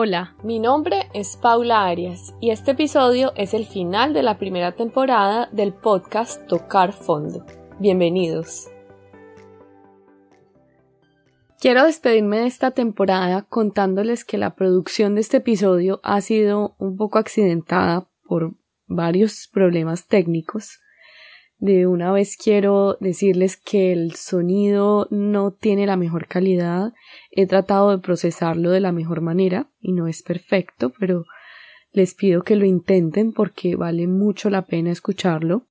Hola, mi nombre es Paula Arias y este episodio es el final de la primera temporada del podcast Tocar Fondo. Bienvenidos. Quiero despedirme de esta temporada contándoles que la producción de este episodio ha sido un poco accidentada por varios problemas técnicos. De una vez quiero decirles que el sonido no tiene la mejor calidad. He tratado de procesarlo de la mejor manera y no es perfecto, pero les pido que lo intenten porque vale mucho la pena escucharlo.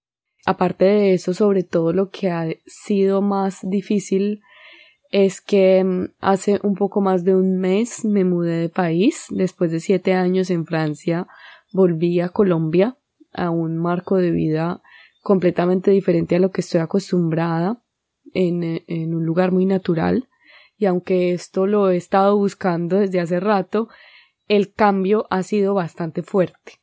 Aparte de eso, sobre todo lo que ha sido más difícil es que mm, hace un poco más de un mes me mudé de país. Después de siete años en Francia, volví a Colombia a un marco de vida completamente diferente a lo que estoy acostumbrada en, en un lugar muy natural. Y aunque esto lo he estado buscando desde hace rato, el cambio ha sido bastante fuerte.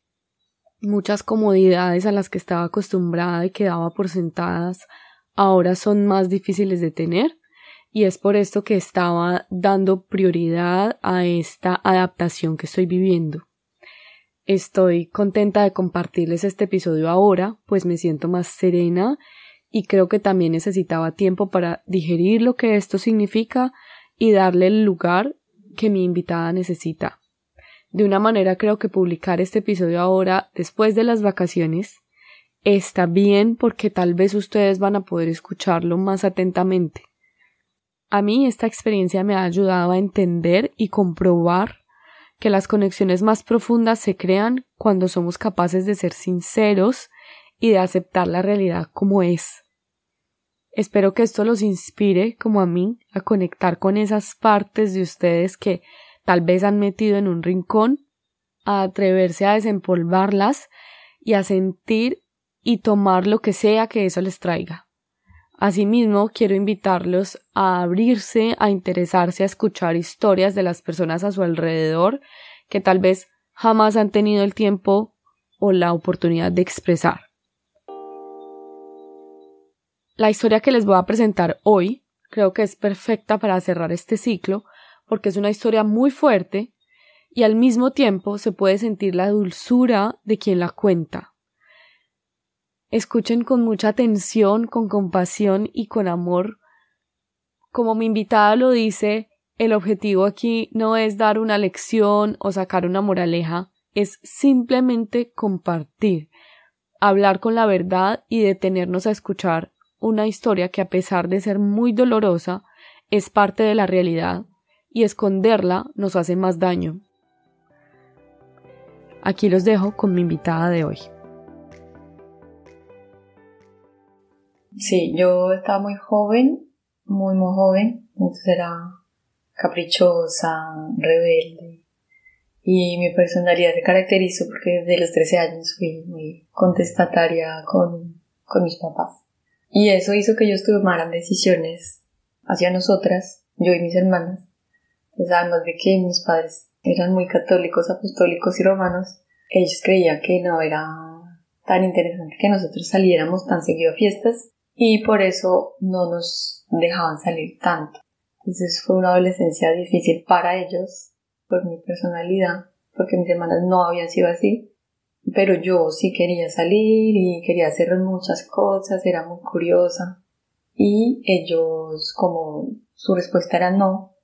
Muchas comodidades a las que estaba acostumbrada y quedaba por sentadas ahora son más difíciles de tener y es por esto que estaba dando prioridad a esta adaptación que estoy viviendo. Estoy contenta de compartirles este episodio ahora, pues me siento más serena y creo que también necesitaba tiempo para digerir lo que esto significa y darle el lugar que mi invitada necesita. De una manera creo que publicar este episodio ahora, después de las vacaciones, está bien porque tal vez ustedes van a poder escucharlo más atentamente. A mí esta experiencia me ha ayudado a entender y comprobar que las conexiones más profundas se crean cuando somos capaces de ser sinceros y de aceptar la realidad como es. Espero que esto los inspire, como a mí, a conectar con esas partes de ustedes que tal vez han metido en un rincón, a atreverse a desempolvarlas y a sentir y tomar lo que sea que eso les traiga. Asimismo, quiero invitarlos a abrirse, a interesarse a escuchar historias de las personas a su alrededor que tal vez jamás han tenido el tiempo o la oportunidad de expresar. La historia que les voy a presentar hoy creo que es perfecta para cerrar este ciclo porque es una historia muy fuerte y al mismo tiempo se puede sentir la dulzura de quien la cuenta. Escuchen con mucha atención, con compasión y con amor. Como mi invitada lo dice, el objetivo aquí no es dar una lección o sacar una moraleja, es simplemente compartir, hablar con la verdad y detenernos a escuchar una historia que a pesar de ser muy dolorosa, es parte de la realidad y esconderla nos hace más daño. Aquí los dejo con mi invitada de hoy. Sí, yo estaba muy joven, muy, muy joven, entonces era caprichosa, rebelde. Y mi personalidad se caracterizó porque desde los 13 años fui muy contestataria con, con mis papás. Y eso hizo que ellos tomaran decisiones hacia nosotras, yo y mis hermanas. Pues además de que mis padres eran muy católicos, apostólicos y romanos, ellos creían que no era tan interesante que nosotros saliéramos tan seguido a fiestas y por eso no nos dejaban salir tanto. Entonces fue una adolescencia difícil para ellos, por mi personalidad, porque mis hermanas no habían sido así, pero yo sí quería salir y quería hacer muchas cosas, era muy curiosa. Y ellos, como su respuesta era no,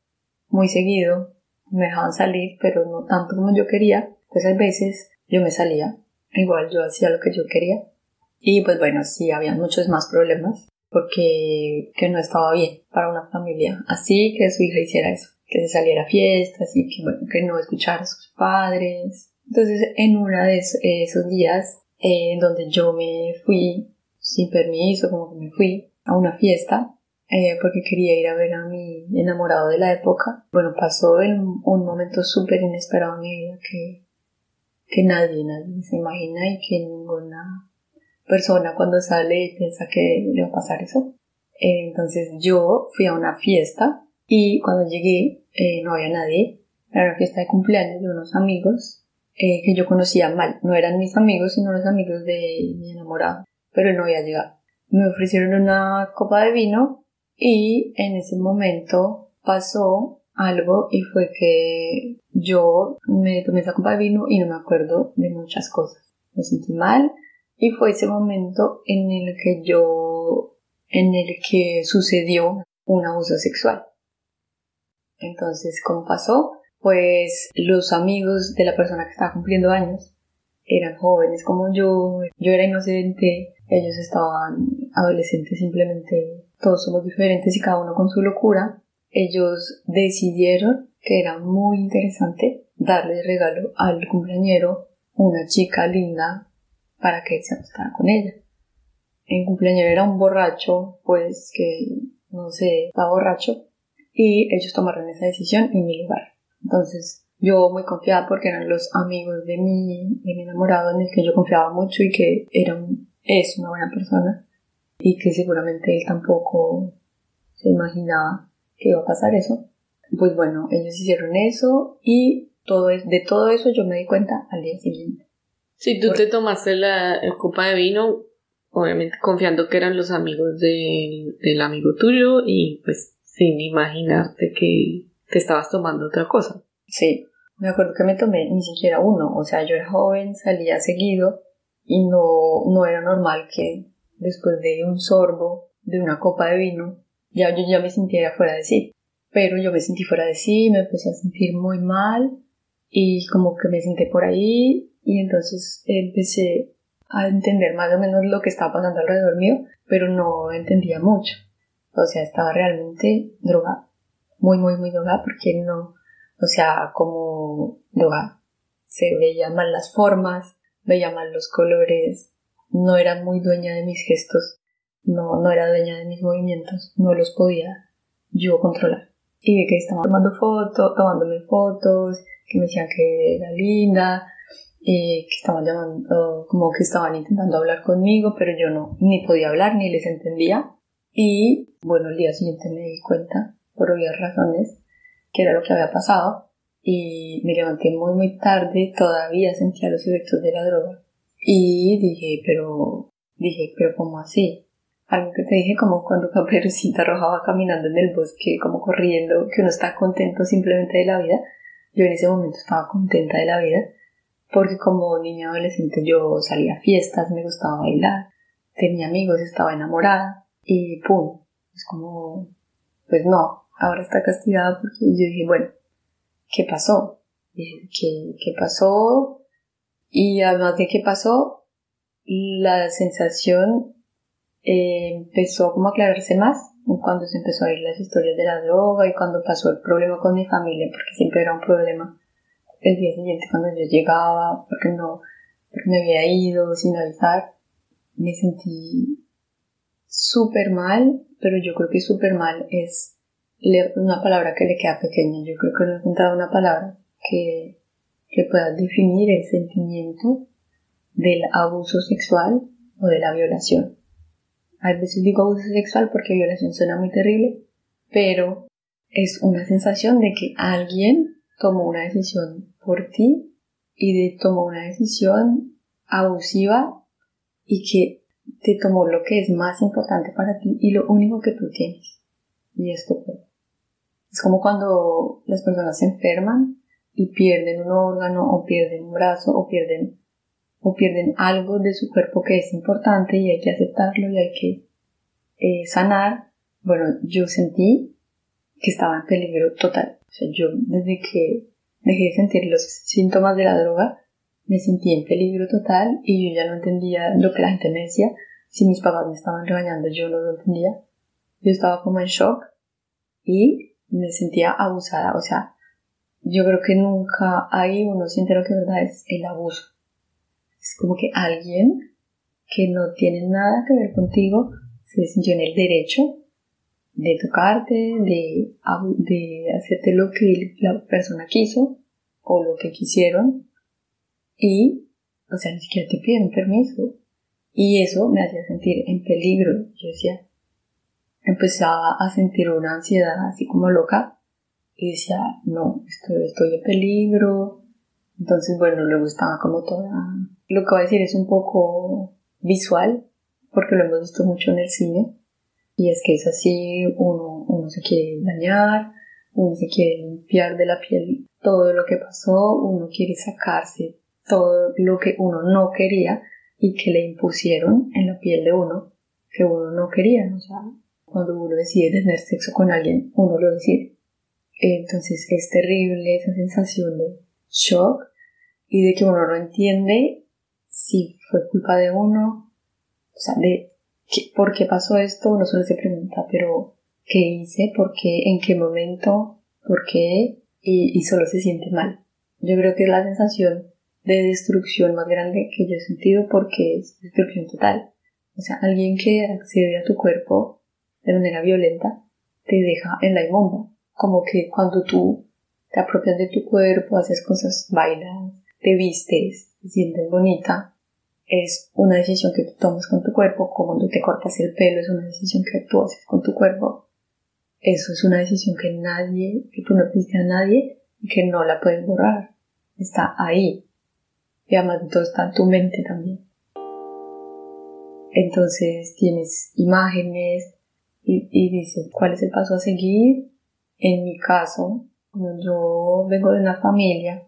muy seguido, me dejaban salir, pero no tanto como yo quería, pues a veces yo me salía, igual yo hacía lo que yo quería, y pues bueno, sí, había muchos más problemas porque que no estaba bien para una familia así que su hija hiciera eso, que se saliera a fiestas y que, bueno, que no escuchara a sus padres. Entonces, en uno de esos días eh, en donde yo me fui sin permiso, como que me fui a una fiesta, eh, porque quería ir a ver a mi enamorado de la época. Bueno, pasó un momento súper inesperado en mi que, que nadie, nadie se imagina y que ninguna persona cuando sale piensa que le va a pasar eso. Entonces yo fui a una fiesta y cuando llegué eh, no había nadie. Era una fiesta de cumpleaños de unos amigos eh, que yo conocía mal. No eran mis amigos, sino los amigos de mi enamorado. Pero no había llegado. Me ofrecieron una copa de vino y en ese momento pasó algo y fue que yo me tomé esa copa de vino y no me acuerdo de muchas cosas. Me sentí mal y fue ese momento en el que yo, en el que sucedió un abuso sexual. Entonces, ¿cómo pasó? Pues los amigos de la persona que estaba cumpliendo años eran jóvenes como yo, yo era inocente, ellos estaban adolescentes simplemente, todos somos diferentes y cada uno con su locura. Ellos decidieron que era muy interesante darle regalo al cumpleañero una chica linda para que se acostara con ella. El cumpleañero era un borracho, pues que no sé, estaba borracho y ellos tomaron esa decisión en mi lugar. Entonces, yo muy confiada porque eran los amigos de mi, de mi enamorado en el que yo confiaba mucho y que era es una buena persona y que seguramente él tampoco se imaginaba que iba a pasar eso. Pues bueno, ellos hicieron eso y todo es, de todo eso yo me di cuenta al día siguiente. Si tú te tomaste la, copa de vino, obviamente confiando que eran los amigos del amigo tuyo y pues sin imaginarte que te estabas tomando otra cosa. Sí, me acuerdo que me tomé ni siquiera uno, o sea, yo era joven, salía seguido y no, no era normal que después de un sorbo de una copa de vino, ya yo ya me sintiera fuera de sí. Pero yo me sentí fuera de sí, me empecé a sentir muy mal y como que me senté por ahí y entonces empecé a entender más o menos lo que estaba pasando alrededor mío, pero no entendía mucho. O sea, estaba realmente drogada. Muy, muy, muy drogada porque no, o sea, como drogada. Se veían mal las formas, veía mal los colores, no era muy dueña de mis gestos, no, no era dueña de mis movimientos, no los podía yo controlar. Y vi que estaban tomando fotos, tomándome fotos, que me decían que era linda, y que estaban llamando, como que estaban intentando hablar conmigo, pero yo no, ni podía hablar, ni les entendía. Y bueno, el día siguiente me di cuenta, por obvias razones, que era lo que había pasado. Y me levanté muy, muy tarde, todavía sentía los efectos de la droga. Y dije, pero, dije, pero ¿cómo así? Algo que te dije como cuando Caperucita Roja va caminando en el bosque, como corriendo, que uno está contento simplemente de la vida. Yo en ese momento estaba contenta de la vida, porque como niña adolescente yo salía a fiestas, me gustaba bailar, tenía amigos, estaba enamorada, y pum, es como, pues no, ahora está castigada porque yo dije, bueno, ¿qué pasó? ¿Qué, qué pasó? Y además de qué pasó, la sensación eh, empezó como a aclararse más cuando se empezó a ir las historias de la droga y cuando pasó el problema con mi familia, porque siempre era un problema el día siguiente cuando yo llegaba, porque no, porque me había ido sin avisar, me sentí súper mal, pero yo creo que súper mal es una palabra que le queda pequeña. Yo creo que no he encontrado una palabra que, que pueda definir el sentimiento del abuso sexual o de la violación. A veces digo abuso sexual porque violación suena muy terrible, pero es una sensación de que alguien tomó una decisión por ti y de tomó una decisión abusiva y que te tomó lo que es más importante para ti y lo único que tú tienes. Y esto Es como cuando las personas se enferman y pierden un órgano o pierden un brazo o pierden o pierden algo de su cuerpo que es importante y hay que aceptarlo y hay que eh, sanar. Bueno, yo sentí que estaba en peligro total. O sea, yo desde que dejé de sentir los síntomas de la droga, me sentí en peligro total y yo ya no entendía lo que la gente me decía. Si mis papás me estaban regañando, yo no lo entendía. Yo estaba como en shock y me sentía abusada. O sea, yo creo que nunca ahí uno siente lo que verdad es el abuso. Es como que alguien que no tiene nada que ver contigo se sintió en el derecho de tocarte, de, de hacerte lo que la persona quiso o lo que quisieron y, o sea, ni siquiera te piden permiso. Y eso me hacía sentir en peligro. Yo decía, empezaba a sentir una ansiedad así como loca y decía, no, estoy, estoy en peligro. Entonces, bueno, luego estaba como toda... Lo que voy a decir es un poco visual, porque lo hemos visto mucho en el cine. Y es que es así, uno, uno se quiere dañar, uno se quiere limpiar de la piel todo lo que pasó, uno quiere sacarse todo lo que uno no quería y que le impusieron en la piel de uno que uno no quería. O sea, cuando uno decide tener sexo con alguien, uno lo decide. Entonces es terrible esa sensación de shock y de que uno no entiende si fue culpa de uno, o sea, de por qué pasó esto, uno solo se pregunta, pero ¿qué hice? ¿Por qué? ¿En qué momento? ¿Por qué? Y, y solo se siente mal. Yo creo que es la sensación de destrucción más grande que yo he sentido porque es destrucción total. O sea, alguien que accede a tu cuerpo de manera violenta te deja en la inmunda. Como que cuando tú te apropias de tu cuerpo, haces cosas, bailas, te vistes, te sientes bonita, es una decisión que tú tomas con tu cuerpo, como cuando te cortas el pelo, es una decisión que tú haces con tu cuerpo. Eso es una decisión que nadie, que tú no diste a nadie y que no la puedes borrar. Está ahí. Y además de todo está en tu mente también. Entonces tienes imágenes y, y dices cuál es el paso a seguir. En mi caso, yo vengo de una familia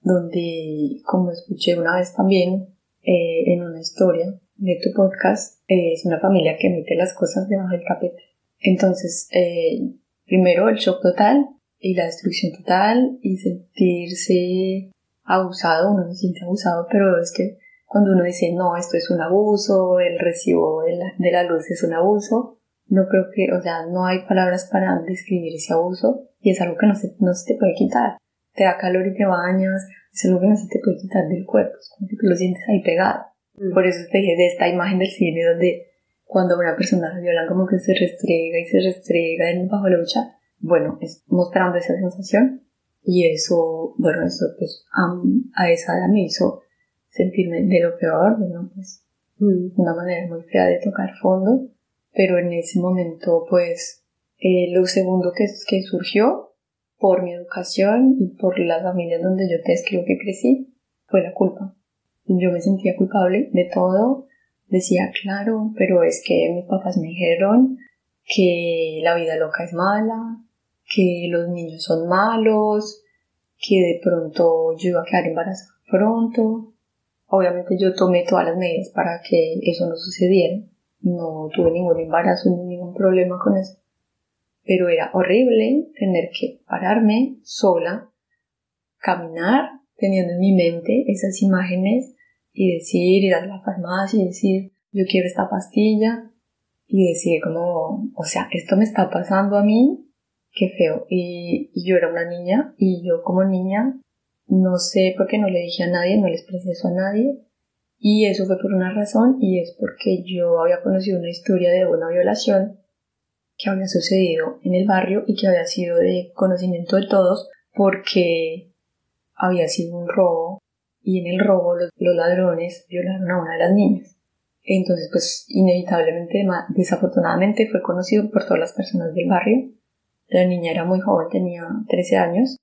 donde, como escuché una vez también eh, en una historia de tu podcast, eh, es una familia que mete las cosas debajo del tapete. Entonces, eh, primero el shock total y la destrucción total y sentirse abusado, uno se siente abusado, pero es que cuando uno dice, no, esto es un abuso, el recibo de la, de la luz es un abuso, no creo que, o sea, no hay palabras para describir ese abuso y es algo que no se, no se te puede quitar. Te da calor y te bañas, es algo que no se te puede quitar del cuerpo, es como que tú lo sientes ahí pegado. Mm. Por eso te dije de esta imagen del cine donde cuando una persona la violan como que se restrega y se restrega en bajo la lucha, bueno, es mostrando esa sensación y eso, bueno, eso pues a, a esa edad me hizo sentirme de lo peor, bueno, pues mm. una manera muy fea de tocar fondo, pero en ese momento pues eh, lo segundo que, que surgió por mi educación y por la familia donde yo te escribo que crecí fue la culpa. Yo me sentía culpable de todo, decía, claro, pero es que mis papás me dijeron que la vida loca es mala, que los niños son malos, que de pronto yo iba a quedar embarazada pronto. Obviamente yo tomé todas las medidas para que eso no sucediera. No tuve ningún embarazo ni ningún problema con eso. Pero era horrible tener que pararme sola, caminar, teniendo en mi mente esas imágenes y decir, ir a la farmacia y decir, yo quiero esta pastilla y decir como, o sea, esto me está pasando a mí, qué feo. Y, yo era una niña y yo como niña no sé por qué no le dije a nadie, no le expresé eso a nadie. Y eso fue por una razón y es porque yo había conocido una historia de una violación que había sucedido en el barrio y que había sido de conocimiento de todos porque había sido un robo y en el robo los, ladrones violaron a una de las niñas. Entonces, pues inevitablemente, desafortunadamente, fue conocido por todas las personas del barrio. La niña era muy joven, tenía 13 años,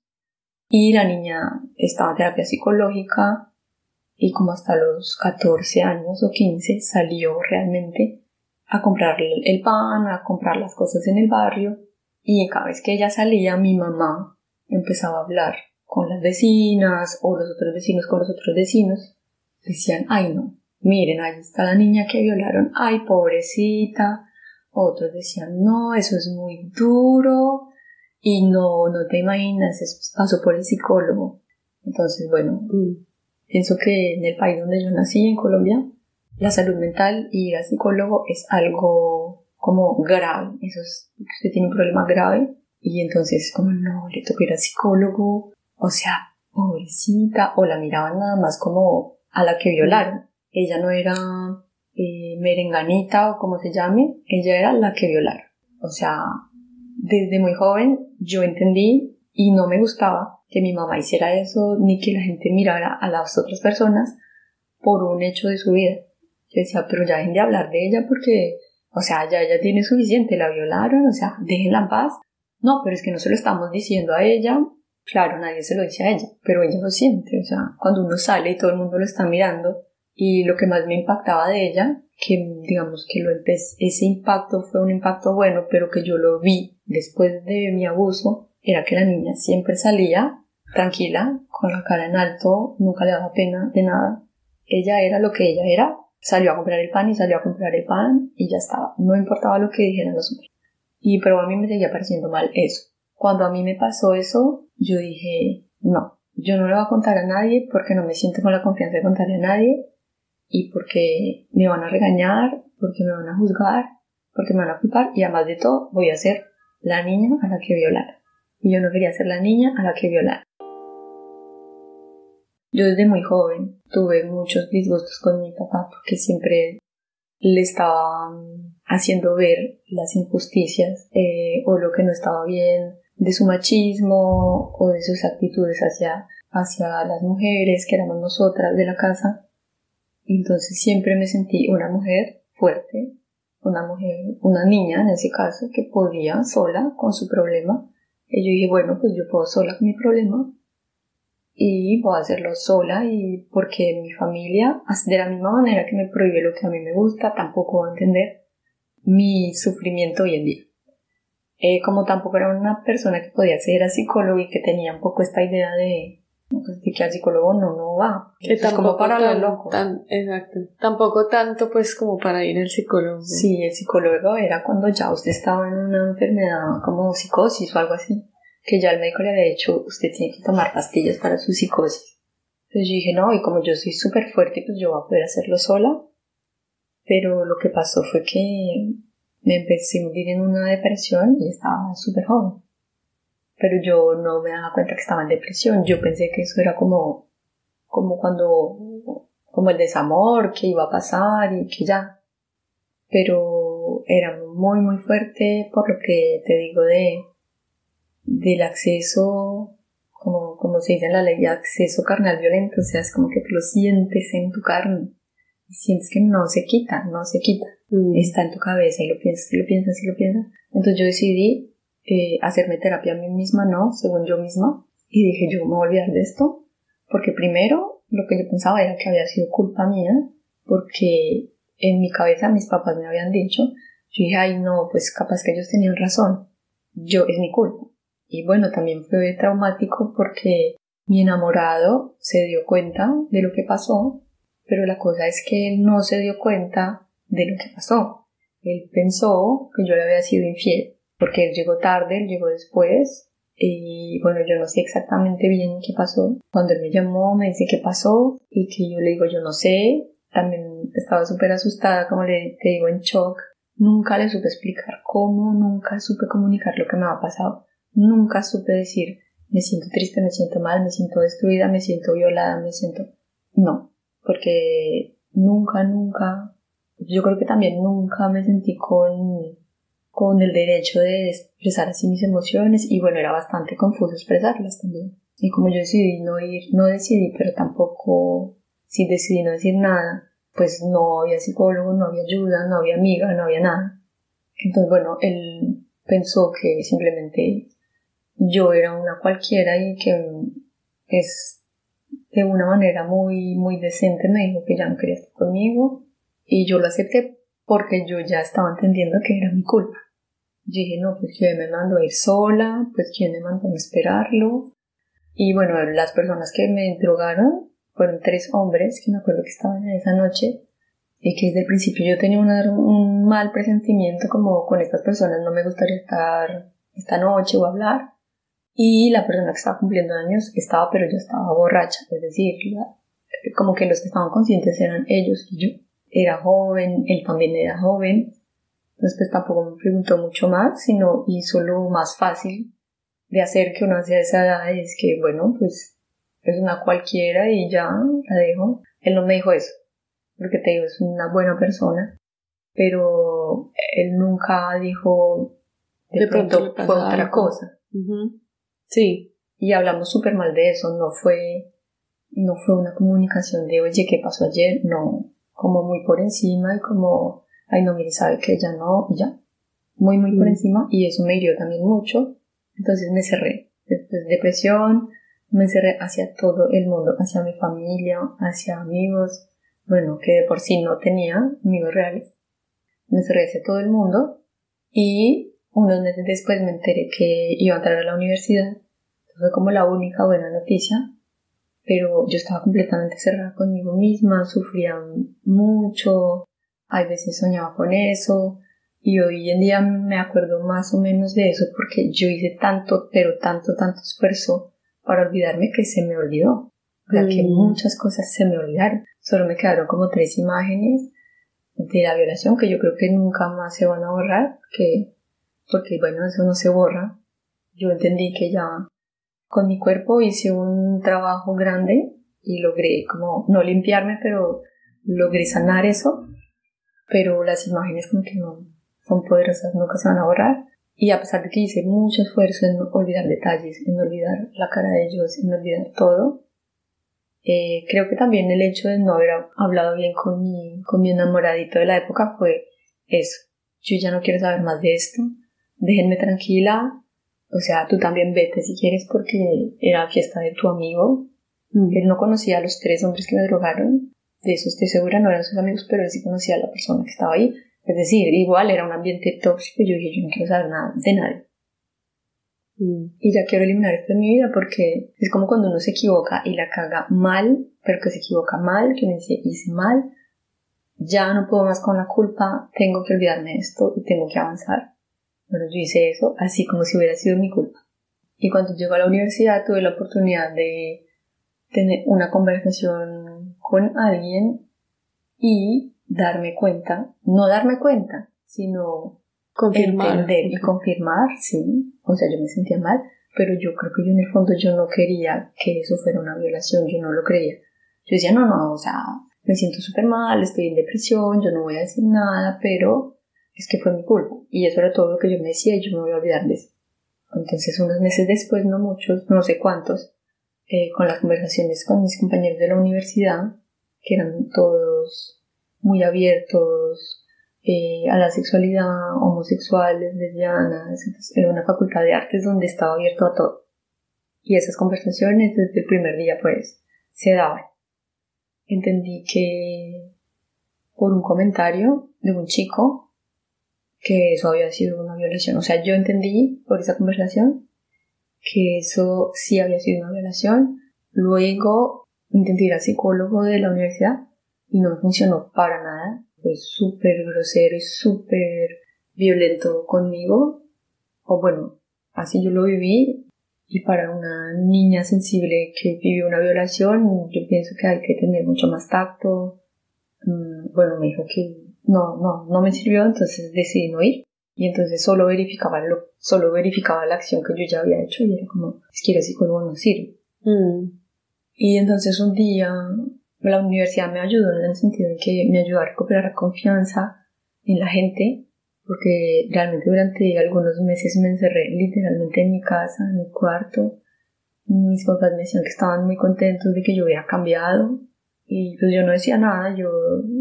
y la niña estaba en terapia psicológica y como hasta los 14 años o 15 salió realmente a comprar el pan, a comprar las cosas en el barrio y cada vez que ella salía mi mamá empezaba a hablar con las vecinas o los otros vecinos con los otros vecinos, decían, ay no, miren, ahí está la niña que violaron, ay pobrecita. Otros decían, no, eso es muy duro y no, no te imaginas, eso pasó por el psicólogo. Entonces, bueno, mm, pienso que en el país donde yo nací, en Colombia, la salud mental y ir al psicólogo es algo como grave. Eso es, usted tiene un problema grave y entonces como no, le toca ir al psicólogo, o sea, pobrecita, o la miraban nada más como a la que violaron. Ella no era eh, merenganita o como se llame, ella era la que violaron. O sea, desde muy joven yo entendí y no me gustaba que mi mamá hiciera eso ni que la gente mirara a las otras personas por un hecho de su vida. Yo decía, pero ya dejen de hablar de ella porque, o sea, ya ella tiene suficiente, la violaron, o sea, déjenla en paz. No, pero es que no se lo estamos diciendo a ella, Claro, nadie se lo dice a ella, pero ella lo siente, o sea, cuando uno sale y todo el mundo lo está mirando, y lo que más me impactaba de ella, que digamos que lo ese impacto fue un impacto bueno, pero que yo lo vi después de mi abuso, era que la niña siempre salía tranquila, con la cara en alto, nunca le daba pena de nada. Ella era lo que ella era, salió a comprar el pan y salió a comprar el pan y ya estaba. No importaba lo que dijeran los hombres. Y pero a mí me seguía pareciendo mal eso. Cuando a mí me pasó eso, yo dije, no, yo no le voy a contar a nadie porque no me siento con la confianza de contarle a nadie y porque me van a regañar, porque me van a juzgar, porque me van a culpar y además de todo voy a ser la niña a la que violar. Y yo no quería ser la niña a la que violar. Yo desde muy joven tuve muchos disgustos con mi papá porque siempre le estaba haciendo ver las injusticias eh, o lo que no estaba bien de su machismo o de sus actitudes hacia, hacia las mujeres que éramos nosotras de la casa. Entonces siempre me sentí una mujer fuerte, una mujer, una niña en ese caso, que podía sola con su problema. Y yo dije, bueno, pues yo puedo sola con mi problema, y voy a hacerlo sola y porque mi familia, de la misma manera que me prohíbe lo que a mí me gusta, tampoco va a entender mi sufrimiento hoy en día. Eh, como tampoco era una persona que podía ser psicólogo y que tenía un poco esta idea de, pues, que al psicólogo no, no va. Que es como para lo loco. exacto. Tampoco tanto pues como para ir al psicólogo. Sí, el psicólogo era cuando ya usted estaba en una enfermedad como psicosis o algo así que ya el médico le había dicho, usted tiene que tomar pastillas para su psicosis. Entonces yo dije, no, y como yo soy súper fuerte, pues yo voy a poder hacerlo sola. Pero lo que pasó fue que me empecé a hundir en una depresión y estaba súper joven. Pero yo no me daba cuenta que estaba en depresión. Yo pensé que eso era como, como cuando, como el desamor que iba a pasar y que ya. Pero era muy, muy fuerte por lo que te digo de, del acceso, como, como se dice en la ley, de acceso carnal violento, o sea, es como que tú lo sientes en tu carne y sientes que no se quita, no se quita, mm. está en tu cabeza y lo piensas, y lo piensas, y lo piensas. Entonces yo decidí eh, hacerme terapia a mí misma, no, según yo misma, y dije, yo me voy a olvidar de esto, porque primero lo que yo pensaba era que había sido culpa mía, porque en mi cabeza mis papás me habían dicho, yo dije, ay no, pues capaz que ellos tenían razón, yo es mi culpa. Y bueno, también fue traumático porque mi enamorado se dio cuenta de lo que pasó, pero la cosa es que él no se dio cuenta de lo que pasó. Él pensó que yo le había sido infiel, porque él llegó tarde, él llegó después, y bueno, yo no sé exactamente bien qué pasó. Cuando él me llamó, me dice qué pasó, y que yo le digo, yo no sé, también estaba súper asustada, como le te digo, en shock. Nunca le supe explicar cómo, nunca supe comunicar lo que me había pasado. Nunca supe decir, me siento triste, me siento mal, me siento destruida, me siento violada, me siento... No, porque nunca, nunca, yo creo que también nunca me sentí con, con el derecho de expresar así mis emociones y bueno, era bastante confuso expresarlas también. Y como yo decidí no ir, no decidí, pero tampoco, si decidí no decir nada, pues no había psicólogo, no había ayuda, no había amiga, no había nada. Entonces, bueno, él pensó que simplemente yo era una cualquiera y que es de una manera muy, muy decente me dijo que ya no quería estar conmigo y yo lo acepté porque yo ya estaba entendiendo que era mi culpa. Yo dije, no, pues quién me mandó a ir sola, pues quién me mandó a esperarlo. Y bueno, las personas que me drogaron fueron tres hombres que me acuerdo que estaban esa noche y que desde el principio yo tenía un mal presentimiento como con estas personas no me gustaría estar esta noche o hablar y la persona que estaba cumpliendo años estaba, pero yo estaba borracha, es decir, como que los que estaban conscientes eran ellos y yo. Era joven, él también era joven, entonces pues tampoco me preguntó mucho más, sino hizo lo más fácil de hacer que uno hacia esa edad, es que bueno, pues es una cualquiera y ya la dejo. Él no me dijo eso, porque te digo, es una buena persona, pero él nunca dijo de, pronto, fue otra cosa. Sí. Y hablamos súper mal de eso, no fue, no fue una comunicación de, oye, ¿qué pasó ayer? No, como muy por encima y como, ay, no, mire, sabe que ya no, y ya. Muy, muy por mm. encima y eso me hirió también mucho. Entonces me cerré. Después de depresión, me cerré hacia todo el mundo, hacia mi familia, hacia amigos, bueno, que de por sí no tenía amigos reales. Me cerré hacia todo el mundo y unos meses después me enteré que iba a entrar a la universidad. Fue como la única buena noticia. Pero yo estaba completamente cerrada conmigo misma, sufría mucho, hay veces soñaba con eso. Y hoy en día me acuerdo más o menos de eso porque yo hice tanto, pero tanto, tanto esfuerzo para olvidarme que se me olvidó. O sea, que mm. muchas cosas se me olvidaron. Solo me quedaron como tres imágenes de la violación que yo creo que nunca más se van a borrar, que, porque bueno, eso no se borra. Yo entendí que ya con mi cuerpo hice un trabajo grande y logré como no limpiarme, pero logré sanar eso. Pero las imágenes como que no son poderosas, nunca se van a borrar. Y a pesar de que hice mucho esfuerzo en olvidar detalles, en olvidar la cara de ellos, en olvidar todo, eh, creo que también el hecho de no haber hablado bien con mi, con mi enamoradito de la época fue eso. Yo ya no quiero saber más de esto. Déjenme tranquila. O sea, tú también vete si quieres porque era fiesta de tu amigo. Mm. Él no conocía a los tres hombres que me drogaron. De eso estoy segura, no eran sus amigos, pero él sí conocía a la persona que estaba ahí. Es decir, igual era un ambiente tóxico y yo dije, yo no quiero saber nada de nadie. Y ya quiero eliminar esto de mi vida porque es como cuando uno se equivoca y la caga mal, pero que se equivoca mal, que me dice hice mal, ya no puedo más con la culpa, tengo que olvidarme de esto y tengo que avanzar. Bueno, yo hice eso así como si hubiera sido mi culpa. Y cuando llego a la universidad tuve la oportunidad de tener una conversación con alguien y darme cuenta, no darme cuenta, sino confirmar. entender y confirmar, sí, o sea, yo me sentía mal, pero yo creo que yo en el fondo yo no quería que eso fuera una violación, yo no lo creía. Yo decía, no, no, o sea, me siento súper mal, estoy en depresión, yo no voy a decir nada, pero es que fue mi culpa. Y eso era todo lo que yo me decía y yo me voy a olvidar de eso. Entonces, unos meses después, no muchos, no sé cuántos, eh, con las conversaciones con mis compañeros de la universidad, que eran todos muy abiertos, eh, a la sexualidad, homosexuales, lesbianas, entonces era una facultad de artes donde estaba abierto a todo. Y esas conversaciones desde el primer día pues se daban. Entendí que por un comentario de un chico que eso había sido una violación. O sea, yo entendí por esa conversación que eso sí había sido una violación. Luego intenté ir al psicólogo de la universidad y no funcionó para nada fue súper grosero y súper violento conmigo. O bueno, así yo lo viví. Y para una niña sensible que vivió una violación, yo pienso que hay que tener mucho más tacto. Mm, bueno, me dijo que no, no, no me sirvió, entonces decidí no ir. Y entonces solo verificaba lo, solo verificaba la acción que yo ya había hecho y era como, es que el psicólogo no sirve. Mm. Y entonces un día la universidad me ayudó en el sentido de que me ayudó a recuperar la confianza en la gente, porque realmente durante algunos meses me encerré literalmente en mi casa, en mi cuarto. Mis papás me decían que estaban muy contentos de que yo hubiera cambiado y pues yo no decía nada, yo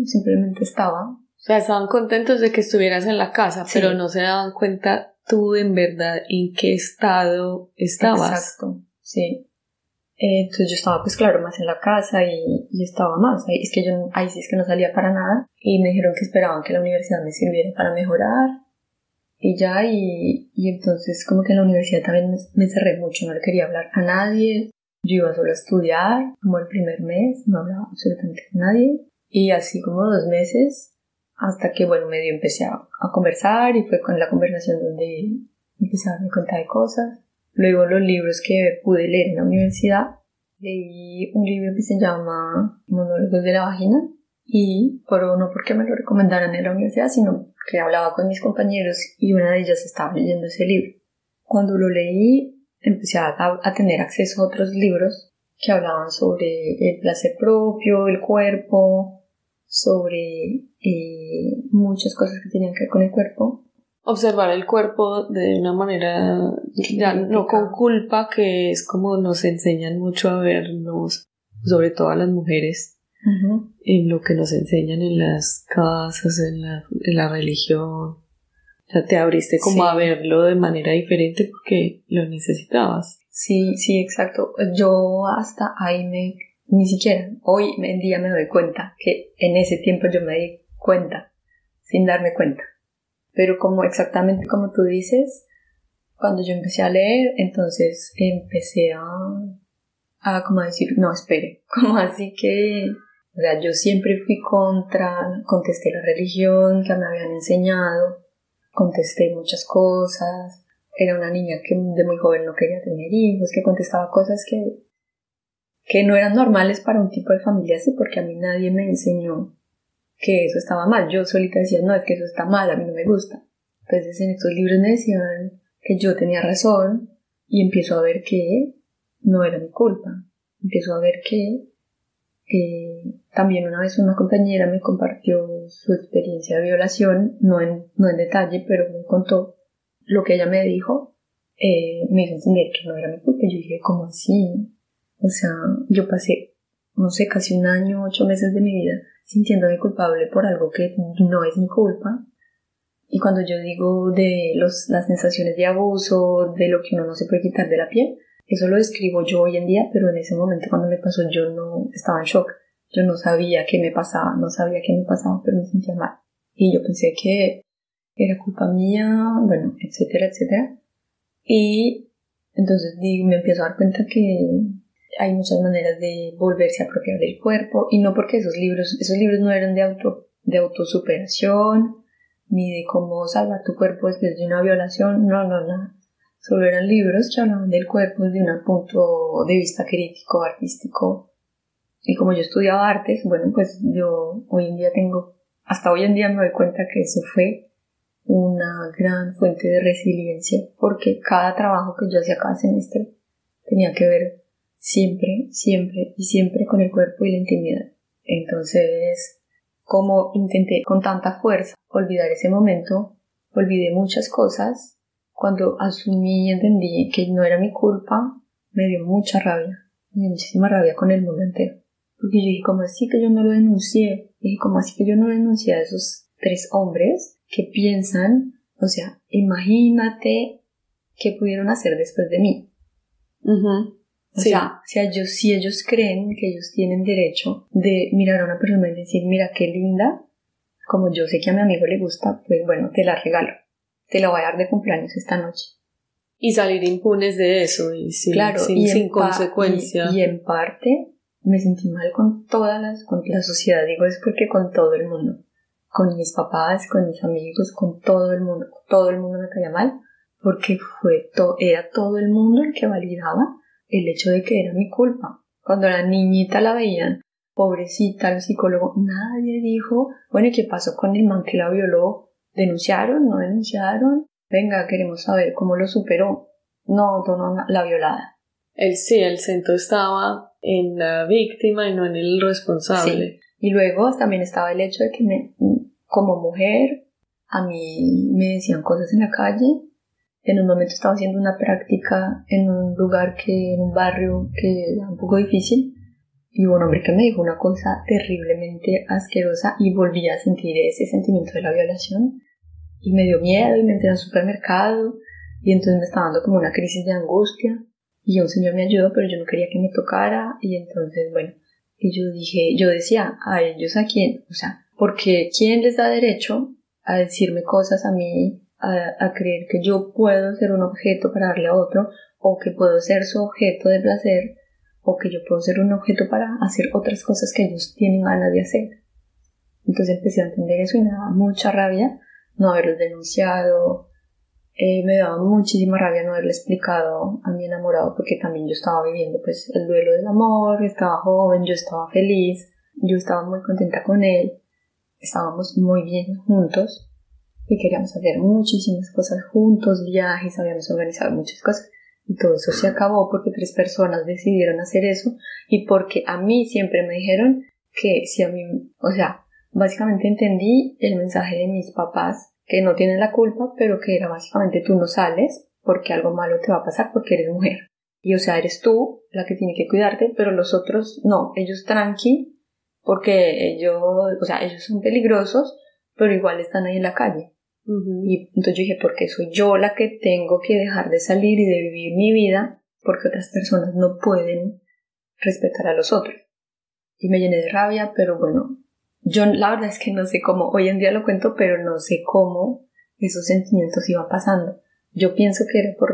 simplemente estaba. O sea, estaban contentos de que estuvieras en la casa, pero no se daban cuenta tú en verdad en qué estado estabas. Exacto, sí. Eh, entonces yo estaba pues claro más en la casa y, y estaba más. Ahí, es que yo ahí sí es que no salía para nada y me dijeron que esperaban que la universidad me sirviera para mejorar y ya y, y entonces como que en la universidad también me, me encerré mucho, no le quería hablar a nadie. Yo iba solo a estudiar, como el primer mes, no hablaba absolutamente con nadie y así como dos meses hasta que bueno medio empecé a, conversar y fue con la conversación donde empecé a darme cuenta de cosas Luego los libros que pude leer en la universidad, leí un libro que se llama Monólogos de la Vagina y por no porque me lo recomendaran en la universidad, sino que hablaba con mis compañeros y una de ellas estaba leyendo ese libro. Cuando lo leí, empecé a tener acceso a otros libros que hablaban sobre el placer propio, el cuerpo, sobre eh, muchas cosas que tenían que ver con el cuerpo. Observar el cuerpo de una manera ya no con culpa que es como nos enseñan mucho a vernos sobre todo a las mujeres en lo que nos enseñan en las casas en la, en la religión. O sea, te abriste como a verlo de manera diferente porque lo necesitabas. Sí sí exacto. Yo hasta ahí me ni siquiera hoy en día me doy cuenta que en ese tiempo yo me di cuenta sin darme cuenta. Pero como exactamente como tú dices, cuando yo empecé a leer, entonces empecé a, a como decir, no, espere, como así que, o sea, yo siempre fui contra, contesté la religión que me habían enseñado, contesté muchas cosas, era una niña que de muy joven no quería tener hijos, que contestaba cosas que, que no eran normales para un tipo de familia así, porque a mí nadie me enseñó que eso estaba mal. Yo solita decía, no, es que eso está mal, a mí no me gusta. Entonces en estos libros me decían que yo tenía razón y empiezo a ver que no era mi culpa. Empiezo a ver que eh, también una vez una compañera me compartió su experiencia de violación, no en, no en detalle, pero me contó lo que ella me dijo, eh, me hizo entender que no era mi culpa. Yo dije, ¿cómo así? O sea, yo pasé, no sé, casi un año, ocho meses de mi vida sintiéndome culpable por algo que no es mi culpa. Y cuando yo digo de los, las sensaciones de abuso, de lo que uno no se puede quitar de la piel, eso lo escribo yo hoy en día, pero en ese momento cuando me pasó yo no estaba en shock. Yo no sabía qué me pasaba, no sabía qué me pasaba, pero me sentía mal. Y yo pensé que era culpa mía, bueno, etcétera, etcétera. Y entonces me empiezo a dar cuenta que hay muchas maneras de volverse a apropiar del cuerpo y no porque esos libros, esos libros no eran de auto, de autosuperación ni de cómo salvar tu cuerpo después de una violación, no, no, no. Solo eran libros que hablaban del cuerpo desde un punto de vista crítico, artístico. Y como yo estudiaba artes, bueno, pues yo hoy en día tengo, hasta hoy en día me doy cuenta que eso fue una gran fuente de resiliencia, porque cada trabajo que yo hacía cada semestre tenía que ver siempre, siempre y siempre con el cuerpo y la intimidad. Entonces, como intenté con tanta fuerza olvidar ese momento, olvidé muchas cosas, cuando asumí y entendí que no era mi culpa, me dio mucha rabia, me dio muchísima rabia con el mundo entero. Porque yo dije, ¿cómo así que yo no lo denuncié? Dije, ¿cómo así que yo no denuncié a esos tres hombres que piensan, o sea, imagínate qué pudieron hacer después de mí? O sea, si ellos, si ellos creen que ellos tienen derecho de mirar a una persona y decir, mira qué linda, como yo sé que a mi amigo le gusta, pues bueno, te la regalo. Te la voy a dar de cumpleaños esta noche. Y salir impunes de eso, y sin, claro, sin, y sin en consecuencia. Y, y, en parte me sentí mal con todas las, con la sociedad, digo, es porque con todo el mundo. Con mis papás, con mis amigos, con todo el mundo. Todo el mundo me caía mal, porque fue to, era todo el mundo el que validaba el hecho de que era mi culpa. Cuando la niñita la veían, pobrecita, el psicólogo, nadie dijo, bueno, ¿y qué pasó con el man que la violó? ¿Denunciaron? ¿No denunciaron? Venga, queremos saber cómo lo superó. No, no, la violada. El sí, el centro estaba en la víctima y no en el responsable. Y luego también estaba el hecho de que me, como mujer, a mí me decían cosas en la calle en un momento estaba haciendo una práctica en un lugar que, en un barrio que era un poco difícil, y un hombre que me dijo una cosa terriblemente asquerosa y volví a sentir ese sentimiento de la violación y me dio miedo y me entré al supermercado y entonces me estaba dando como una crisis de angustia y un señor me ayudó pero yo no quería que me tocara y entonces bueno y yo dije yo decía a ellos a quién o sea porque quién les da derecho a decirme cosas a mí a, creer que yo puedo ser un objeto para darle a otro, o que puedo ser su objeto de placer, o que yo puedo ser un objeto para hacer otras cosas que ellos tienen ganas de hacer. Entonces empecé a entender eso y me daba mucha rabia no haberlo denunciado, eh, me daba muchísima rabia no haberle explicado a mi enamorado porque también yo estaba viviendo pues el duelo del amor, estaba joven, yo estaba feliz, yo estaba muy contenta con él, estábamos muy bien juntos y queríamos hacer muchísimas cosas juntos, viajes, habíamos organizado muchas cosas y todo eso se acabó porque tres personas decidieron hacer eso y porque a mí siempre me dijeron que si a mí, o sea, básicamente entendí el mensaje de mis papás que no tienen la culpa, pero que era básicamente tú no sales porque algo malo te va a pasar porque eres mujer. Y o sea, eres tú la que tiene que cuidarte, pero los otros no, ellos tranqui porque ellos, o sea, ellos son peligrosos, pero igual están ahí en la calle. Y entonces yo dije, porque soy yo la que tengo que dejar de salir y de vivir mi vida porque otras personas no pueden respetar a los otros. Y me llené de rabia, pero bueno, yo la verdad es que no sé cómo, hoy en día lo cuento, pero no sé cómo esos sentimientos iban pasando. Yo pienso que era por,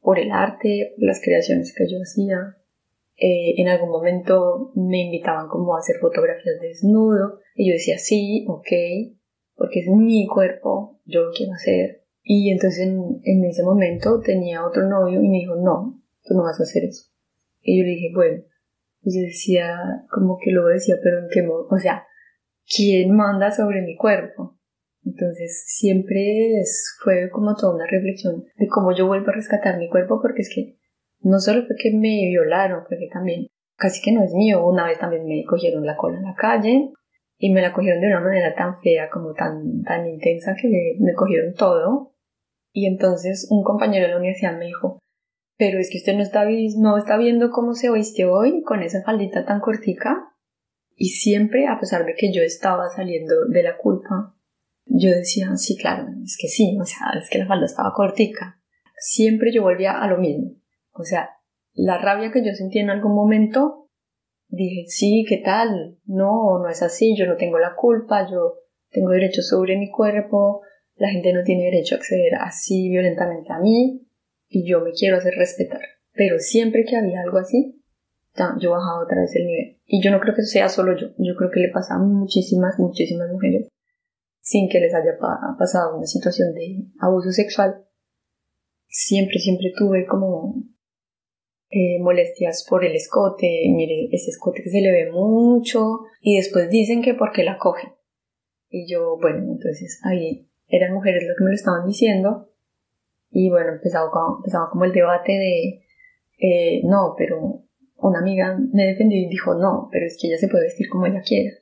por el arte, por las creaciones que yo hacía. Eh, en algún momento me invitaban como a hacer fotografías de desnudo y yo decía sí, ok, porque es mi cuerpo, yo lo quiero hacer. Y entonces en, ese momento tenía otro novio y me dijo, no, tú no vas a hacer eso. Y yo le dije, bueno, y yo decía, como que luego decía, pero en qué modo, o sea, ¿quién manda sobre mi cuerpo? Entonces siempre fue como toda una reflexión de cómo yo vuelvo a rescatar mi cuerpo porque es que no solo fue que me violaron, fue que también casi que no es mío. Una vez también me cogieron la cola en la calle y me la cogieron de una manera tan fea como tan, tan intensa que me cogieron todo. Y entonces un compañero de la universidad me dijo, pero es que usted no está, no está viendo cómo se viste hoy con esa faldita tan cortica. Y siempre, a pesar de que yo estaba saliendo de la culpa, yo decía, sí, claro, es que sí, o sea, es que la falda estaba cortica. Siempre yo volvía a lo mismo. O sea, la rabia que yo sentí en algún momento, dije, sí, ¿qué tal? No, no es así, yo no tengo la culpa, yo tengo derecho sobre mi cuerpo, la gente no tiene derecho a acceder así violentamente a mí, y yo me quiero hacer respetar. Pero siempre que había algo así, yo bajaba otra vez el nivel. Y yo no creo que sea solo yo, yo creo que le pasa a muchísimas, muchísimas mujeres sin que les haya pasado una situación de abuso sexual. Siempre, siempre tuve como eh, molestias por el escote, mire, ese escote que se le ve mucho y después dicen que porque la cogen. Y yo, bueno, entonces ahí eran mujeres las que me lo estaban diciendo y bueno, empezaba empezaba como el debate de, eh, no, pero una amiga me defendió y dijo, no, pero es que ella se puede vestir como ella quiera.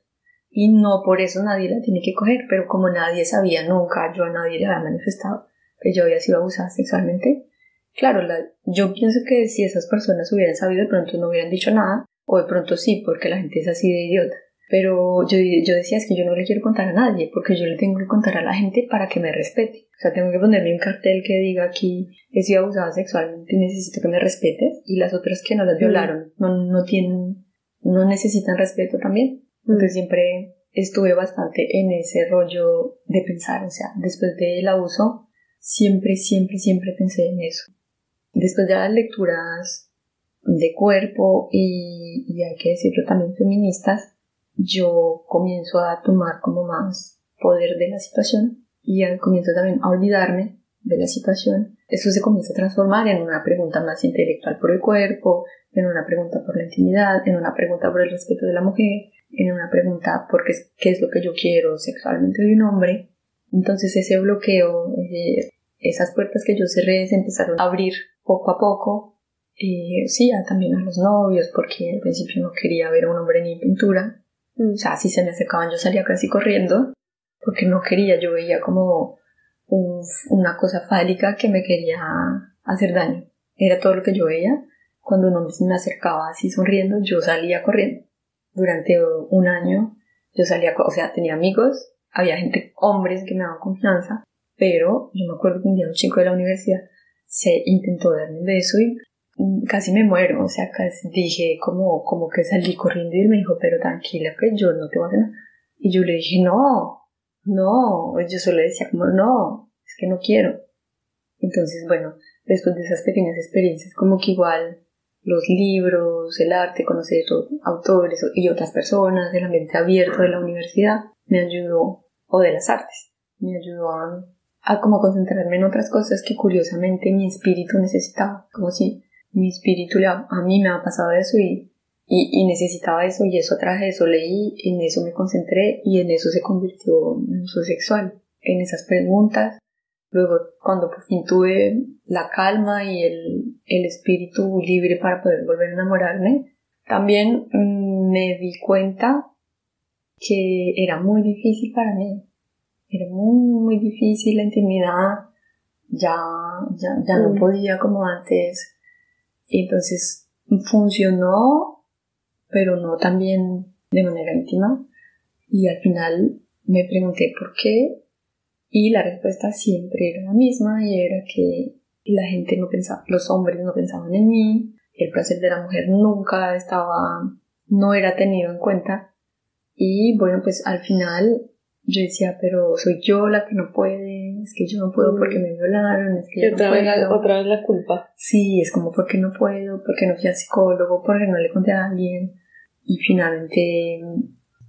Y no por eso nadie la tiene que coger, pero como nadie sabía nunca, yo a nadie le había manifestado que yo había sido abusada sexualmente, claro, yo pienso que si esas personas hubieran sabido, de pronto no hubieran dicho nada, o de pronto sí, porque la gente es así de idiota. Pero yo, yo decía, es que yo no le quiero contar a nadie, porque yo le tengo que contar a la gente para que me respete. O sea, tengo que ponerme un cartel que diga aquí he sido abusada sexualmente necesito que me respetes. Y las otras que no las violaron no, no tienen, no necesitan respeto también. Entonces siempre estuve bastante en ese rollo de pensar, o sea, después del abuso, siempre, siempre, siempre pensé en eso. Después de las lecturas de cuerpo y, y hay que decirlo también feministas, yo comienzo a tomar como más poder de la situación y al comienzo también a olvidarme de la situación. Eso se comienza a transformar en una pregunta más intelectual por el cuerpo, en una pregunta por la intimidad, en una pregunta por el respeto de la mujer, en una pregunta por qué qué es lo que yo quiero sexualmente de un hombre. Entonces ese bloqueo, eh, esas puertas que yo cerré se empezaron a abrir poco a poco. Eh, sí, también a los novios, porque al principio no quería ver a un hombre ni en pintura. O sea, si se me acercaban yo salía casi corriendo, porque no quería, yo veía como una cosa fálica que me quería hacer daño. Era todo lo que yo veía. Cuando un hombre se me acercaba así sonriendo, yo salía corriendo durante un año yo salía, o sea, tenía amigos, había gente, hombres que me daban confianza, pero yo me acuerdo que un día un chico de la universidad se intentó darme un beso y casi me muero, o sea, casi dije como, como que salí corriendo y él me dijo, pero tranquila que yo no te voy a hacer nada. Y yo le dije, no, no, yo solo decía como, no, es que no quiero. Entonces, bueno, después de esas pequeñas experiencias, como que igual los libros, el arte, conocer autores y otras personas, el ambiente abierto de la universidad, me ayudó, o de las artes, me ayudó a, a como concentrarme en otras cosas que curiosamente mi espíritu necesitaba, como si mi espíritu a, mí me ha pasado eso y, y, y, necesitaba eso y eso traje, eso leí, en eso me concentré y en eso se convirtió en uso sexual, en esas preguntas Luego, cuando por fin tuve la calma y el, el espíritu libre para poder volver a enamorarme, también mm, me di cuenta que era muy difícil para mí. Era muy, muy difícil la intimidad. Ya, ya, ya no mm. podía como antes. Y entonces funcionó, pero no también de manera íntima. Y al final me pregunté por qué y la respuesta siempre era la misma y era que la gente no pensaba, los hombres no pensaban en mí, el placer de la mujer nunca estaba, no era tenido en cuenta. Y bueno, pues al final yo decía, pero soy yo la que no puede, es que yo no puedo porque me violaron, es que yo otra, no vez puedo. la, otra vez la culpa. Sí, es como porque no puedo, porque no fui al psicólogo, porque no le conté a alguien. Y finalmente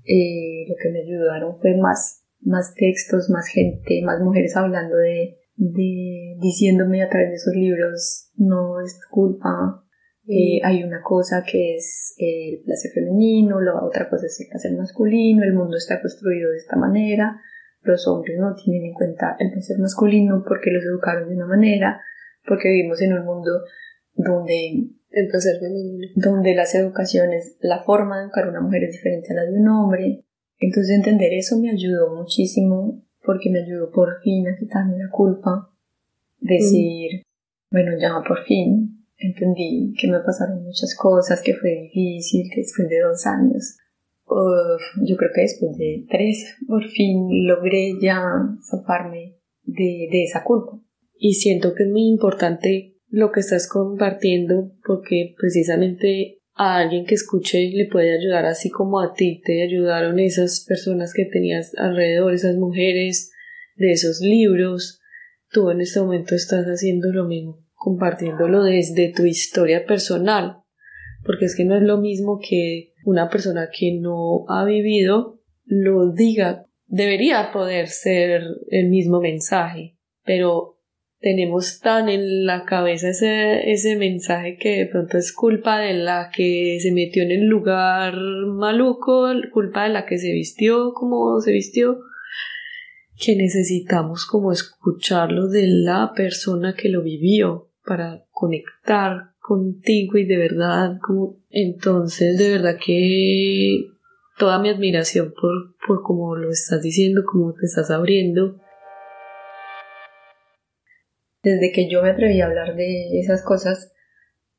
eh, lo que me ayudaron fue más, más textos, más gente, más mujeres hablando de, de diciéndome a través de esos libros, no es tu culpa, eh, hay una cosa que es el placer femenino, la otra cosa es el placer masculino, el mundo está construido de esta manera, los hombres no tienen en cuenta el placer masculino porque los educaron de una manera, porque vivimos en un mundo donde El placer femenino. donde las educaciones, la forma de educar a una mujer es diferente a la de un hombre. Entonces entender eso me ayudó muchísimo porque me ayudó por fin a quitarme la culpa. Decir, bueno, ya por fin entendí que me pasaron muchas cosas, que fue difícil, que después de dos años, yo creo que después de tres, por fin logré ya zafarme de, de esa culpa. Y siento que es muy importante lo que estás compartiendo porque precisamente a alguien que escuche le puede ayudar así como a ti te ayudaron esas personas que tenías alrededor, esas mujeres de esos libros. Tú en este momento estás haciendo lo mismo, compartiéndolo desde tu historia personal, porque es que no es lo mismo que una persona que no ha vivido lo diga. Debería poder ser el mismo mensaje, pero tenemos tan en la cabeza ese, ese mensaje que de pronto es culpa de la que se metió en el lugar maluco, culpa de la que se vistió como se vistió, que necesitamos como escucharlo de la persona que lo vivió para conectar contigo y de verdad como entonces de verdad que toda mi admiración por, por cómo lo estás diciendo, cómo te estás abriendo. Desde que yo me atreví a hablar de esas cosas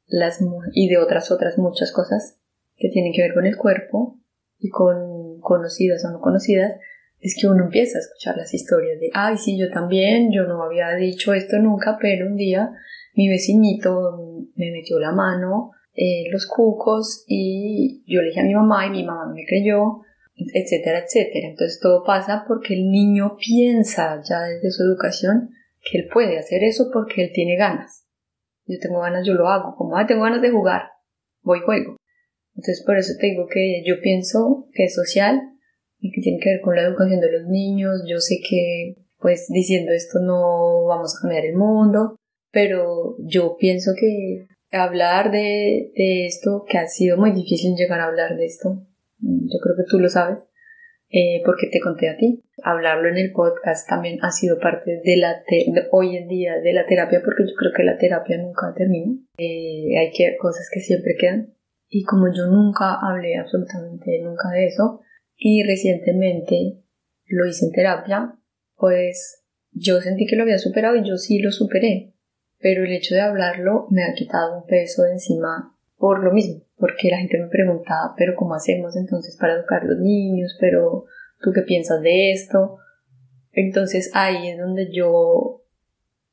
las y de otras otras muchas cosas que tienen que ver con el cuerpo y con conocidas o no conocidas, es que uno empieza a escuchar las historias de, ay, sí, yo también, yo no había dicho esto nunca, pero un día mi vecinito me metió la mano en los cucos y yo le dije a mi mamá y mi mamá me creyó, etcétera, etcétera. Entonces todo pasa porque el niño piensa ya desde su educación que él puede hacer eso porque él tiene ganas. Yo tengo ganas, yo lo hago. Como, ah, tengo ganas de jugar, voy juego. Entonces, por eso te digo que yo pienso que es social y que tiene que ver con la educación de los niños. Yo sé que, pues, diciendo esto no vamos a cambiar el mundo, pero yo pienso que hablar de, de esto, que ha sido muy difícil llegar a hablar de esto, yo creo que tú lo sabes, eh, porque te conté a ti. Hablarlo en el podcast también ha sido parte de la de hoy en día de la terapia, porque yo creo que la terapia nunca termina. Eh, hay que, cosas que siempre quedan. Y como yo nunca hablé absolutamente nunca de eso, y recientemente lo hice en terapia, pues yo sentí que lo había superado y yo sí lo superé. Pero el hecho de hablarlo me ha quitado un peso de encima por lo mismo, porque la gente me preguntaba, pero ¿cómo hacemos entonces para educar a los niños? Pero ¿tú qué piensas de esto? Entonces ahí es donde yo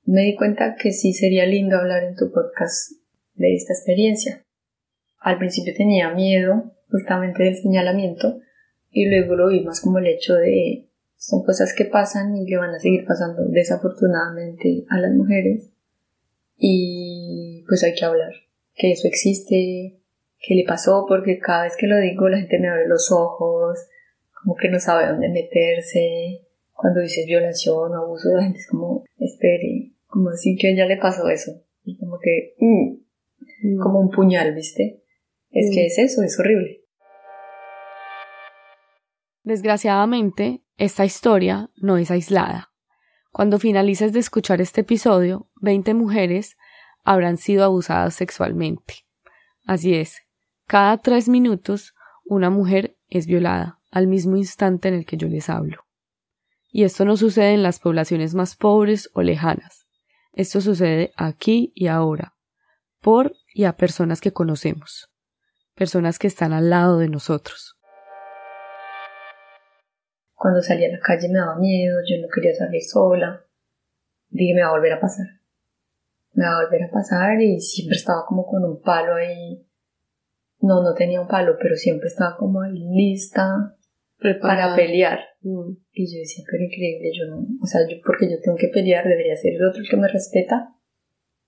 me di cuenta que sí sería lindo hablar en tu podcast de esta experiencia. Al principio tenía miedo justamente del señalamiento y luego lo vi más como el hecho de son cosas que pasan y que van a seguir pasando desafortunadamente a las mujeres y pues hay que hablar que eso existe, que le pasó, porque cada vez que lo digo la gente me abre los ojos, como que no sabe dónde meterse. Cuando dices violación o abuso, la gente es como, espere, como decir que a ella le pasó eso. Y como que, mm, Mm. como un puñal, ¿viste? Es Mm. que es eso, es horrible. Desgraciadamente, esta historia no es aislada. Cuando finalices de escuchar este episodio, 20 mujeres habrán sido abusadas sexualmente. Así es, cada tres minutos una mujer es violada al mismo instante en el que yo les hablo. Y esto no sucede en las poblaciones más pobres o lejanas. Esto sucede aquí y ahora, por y a personas que conocemos, personas que están al lado de nosotros. Cuando salí a la calle me daba miedo, yo no quería salir sola. Dije, me va a volver a pasar. Me va a volver a pasar y siempre estaba como con un palo ahí. No, no tenía un palo, pero siempre estaba como ahí lista para pelear. Mm. Y yo decía, pero increíble, yo no, o sea, yo porque yo tengo que pelear, debería ser el otro el que me respeta.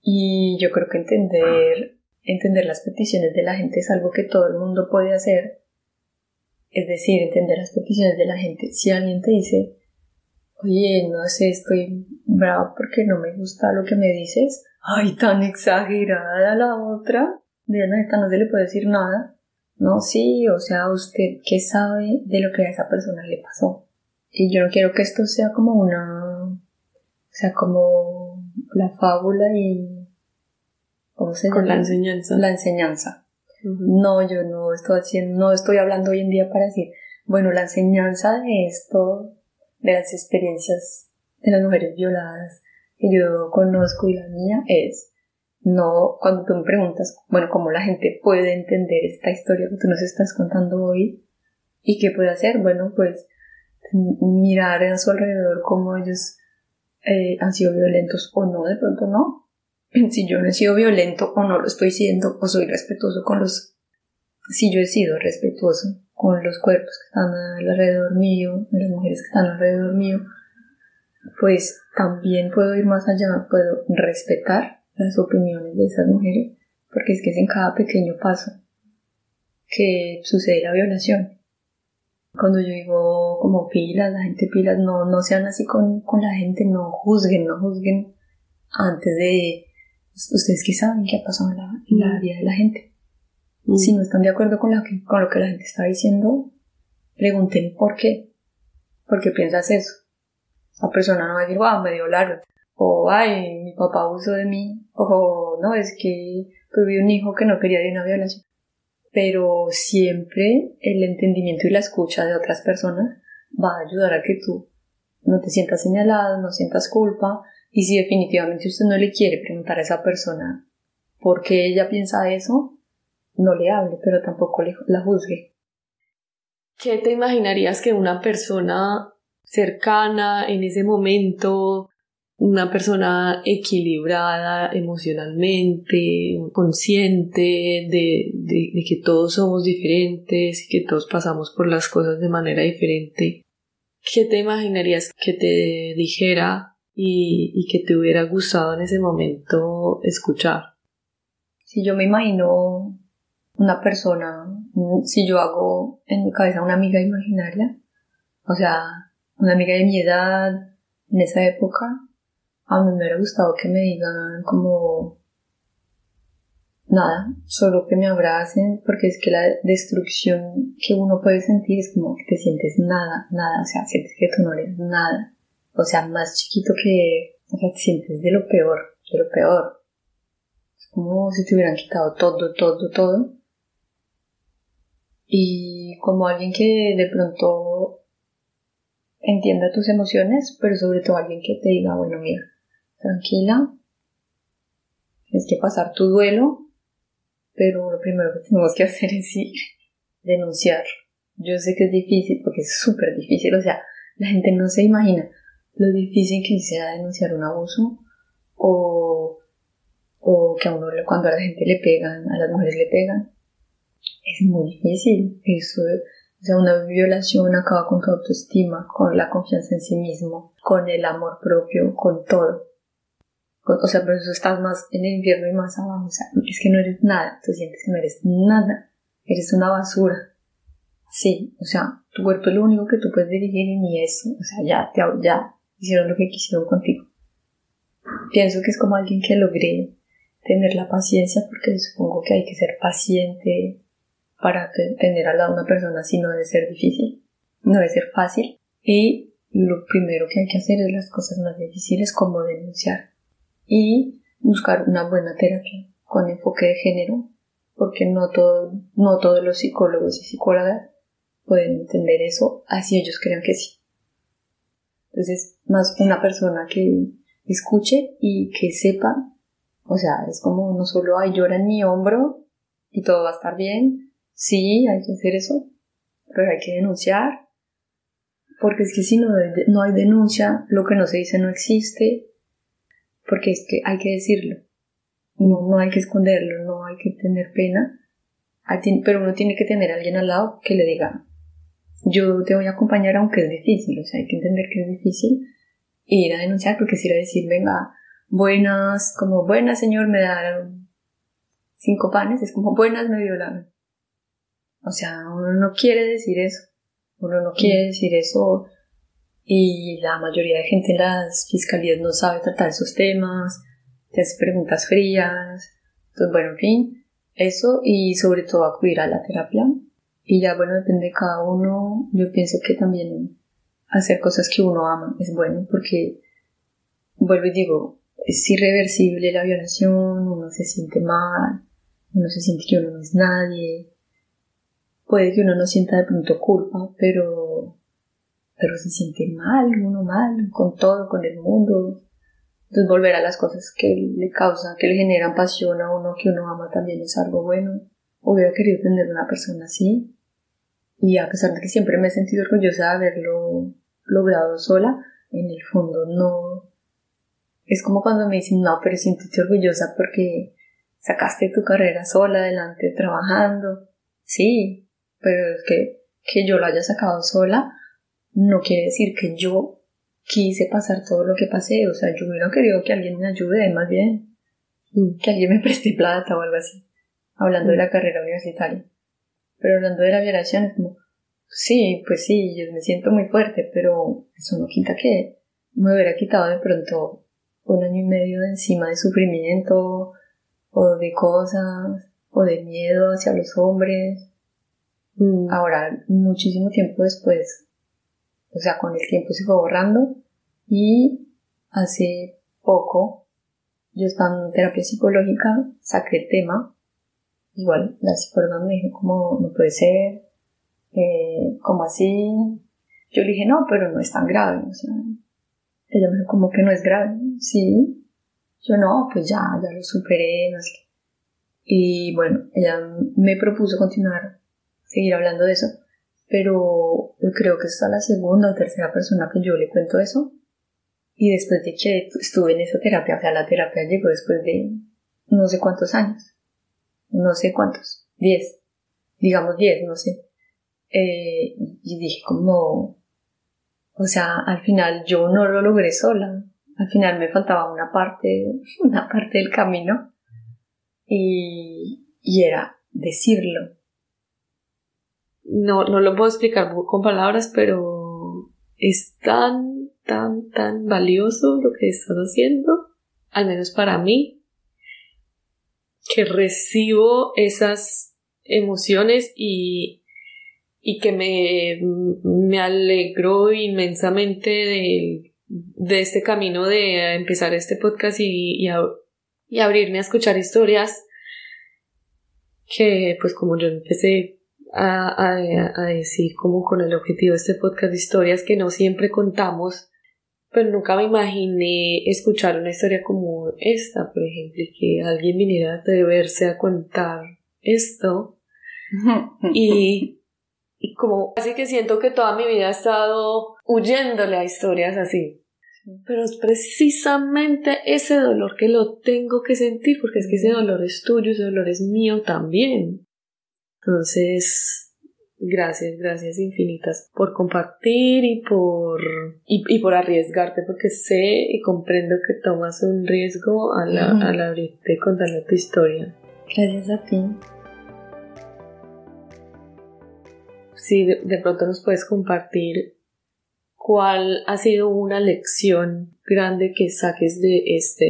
Y yo creo que entender, entender las peticiones de la gente es algo que todo el mundo puede hacer. Es decir, entender las peticiones de la gente. Si alguien te dice, oye, no sé, estoy bravo porque no me gusta lo que me dices, ay, tan exagerada la otra, de no, esta no se le puede decir nada. No, sí, o sea, usted qué sabe de lo que a esa persona le pasó. Y yo no quiero que esto sea como una, o sea, como la fábula y, ¿cómo se llama? Con la enseñanza. La enseñanza. No, yo no estoy haciendo, no estoy hablando hoy en día para decir, bueno, la enseñanza de esto, de las experiencias de las mujeres violadas que yo conozco y la mía es no, cuando tú me preguntas, bueno, cómo la gente puede entender esta historia que tú nos estás contando hoy y qué puede hacer, bueno, pues mirar a su alrededor cómo ellos eh, han sido violentos o no, de pronto no. Si yo no he sido violento o no lo estoy siendo o soy respetuoso con los... Si yo he sido respetuoso con los cuerpos que están alrededor mío, las mujeres que están alrededor mío, pues también puedo ir más allá, puedo respetar las opiniones de esas mujeres, porque es que es en cada pequeño paso que sucede la violación. Cuando yo digo como pilas, la gente pilas, no, no sean así con, con la gente, no juzguen, no juzguen antes de... Ustedes que saben qué ha pasado en la, la mm. vida de la gente. Mm. Si no están de acuerdo con, la con lo que la gente está diciendo, pregunten por qué. ¿Por qué piensas eso? La persona no va a decir, wow, me violaron o ay, mi papá abusó de mí, o no, es que tuve un hijo que no quería de una violación. Pero siempre el entendimiento y la escucha de otras personas va a ayudar a que tú no te sientas señalado, no sientas culpa, y si definitivamente usted no le quiere preguntar a esa persona por qué ella piensa eso, no le hable, pero tampoco la juzgue. ¿Qué te imaginarías que una persona cercana en ese momento una persona equilibrada emocionalmente, consciente de, de, que todos somos diferentes y que todos pasamos por las cosas de manera diferente. ¿Qué te imaginarías que te dijera y, y que te hubiera gustado en ese momento escuchar? Si yo me imagino una persona, si yo hago en mi cabeza una amiga imaginaria, o sea, una amiga de mi edad, en esa época, a mí me hubiera gustado que me digan como nada, solo que me abracen, porque es que la destrucción que uno puede sentir es como que te sientes nada, nada, o sea, sientes que tú no eres nada, o sea, más chiquito que, o sea, te sientes de lo peor, de lo peor. Es como si te hubieran quitado todo, todo, todo. Y como alguien que de pronto entienda tus emociones, pero sobre todo alguien que te diga, bueno, mira, tranquila, tienes que pasar tu duelo, pero lo primero que tenemos que hacer es ir, denunciar. Yo sé que es difícil, porque es súper difícil, o sea, la gente no se imagina lo difícil que sea denunciar un abuso o, o que a uno cuando a la gente le pegan, a las mujeres le pegan. Es muy difícil. Eso, o sea, una violación acaba con tu autoestima, con la confianza en sí mismo, con el amor propio, con todo o sea, pero eso estás más en el infierno y más abajo, o sea, es que no eres nada, tú sientes que no eres nada, eres una basura. Sí, o sea, tu cuerpo es lo único que tú puedes dirigir y ni eso, o sea, ya, ya hicieron lo que quisieron contigo. Pienso que es como alguien que logré tener la paciencia, porque supongo que hay que ser paciente para tener al lado una persona así, no debe ser difícil, no debe ser fácil. Y lo primero que hay que hacer es las cosas más difíciles como denunciar y buscar una buena terapia con enfoque de género, porque no, todo, no todos los psicólogos y psicólogas pueden entender eso, así ellos crean que sí. Entonces, más una persona que escuche y que sepa, o sea, es como no solo hay llora en mi hombro y todo va a estar bien, sí, hay que hacer eso, pero hay que denunciar, porque es que si no, no hay denuncia, lo que no se dice no existe, porque es que hay que decirlo, no, no hay que esconderlo, no hay que tener pena, pero uno tiene que tener alguien al lado que le diga, yo te voy a acompañar aunque es difícil, o sea, hay que entender que es difícil ir a denunciar porque si ir a decir, venga, buenas, como buenas señor, me dan cinco panes, es como buenas, me violaron. O sea, uno no quiere decir eso, uno no quiere decir eso y la mayoría de gente en las fiscalías no sabe tratar esos temas, te hace preguntas frías, entonces bueno, en fin, eso y sobre todo acudir a la terapia y ya bueno, depende de cada uno, yo pienso que también hacer cosas que uno ama es bueno porque, vuelvo y digo, es irreversible la violación, uno se siente mal, uno se siente que uno no es nadie, puede que uno no sienta de pronto culpa, pero, pero se siente mal, uno mal, con todo, con el mundo. Entonces volver a las cosas que le causan, que le generan pasión a uno, que uno ama también es algo bueno. Hubiera querido tener una persona así. Y a pesar de que siempre me he sentido orgullosa de haberlo logrado sola, en el fondo no. Es como cuando me dicen, no, pero siéntete orgullosa porque sacaste tu carrera sola adelante trabajando. Sí, pero es que, que yo lo haya sacado sola no quiere decir que yo quise pasar todo lo que pasé. O sea, yo hubiera querido que alguien me ayude, más bien. Mm. Que alguien me preste plata o algo así. Hablando de la carrera universitaria. Pero hablando de la violación, es como, sí, pues sí, yo me siento muy fuerte, pero eso no quita que me hubiera quitado de pronto un año y medio de encima de sufrimiento o de cosas o de miedo hacia los hombres. Mm. Ahora, muchísimo tiempo después, o sea, con el tiempo se fue borrando y hace poco yo estaba en terapia psicológica, saqué el tema, igual la psicóloga me dijo como no puede ser, eh, así, yo le dije no, pero no es tan grave, ella me dijo como que no es grave, sí, yo no, pues ya, ya lo superé, no sé Y bueno, ella me propuso continuar, seguir hablando de eso, pero creo que es la segunda o tercera persona que yo le cuento eso. Y después de que estuve en esa terapia, o sea, la terapia llegó después de no sé cuántos años, no sé cuántos, diez, digamos diez, no sé. Eh, y dije como, o sea, al final yo no lo logré sola, al final me faltaba una parte, una parte del camino. Y, y era decirlo, no, no lo puedo explicar con palabras, pero es tan, tan, tan valioso lo que estás haciendo, al menos para mí, que recibo esas emociones y, y que me, me alegro inmensamente de, de este camino de empezar este podcast y, y, abrirme a escuchar historias que pues como yo empecé a, a, decir como con el objetivo de este podcast historias que no siempre contamos, pero nunca me imaginé escuchar una historia como esta, por ejemplo, que alguien viniera a atreverse a contar esto y, y como así que siento que toda mi vida he estado huyéndole a historias así. Pero es precisamente ese dolor que lo tengo que sentir, porque es que ese dolor es tuyo, ese dolor es mío también. Entonces, gracias, gracias infinitas por compartir y por, y, por arriesgarte, porque sé y comprendo que tomas un riesgo al, al abrirte y contarle tu historia. Gracias a ti. Si de, pronto nos puedes compartir cuál ha sido una lección grande que saques de, este,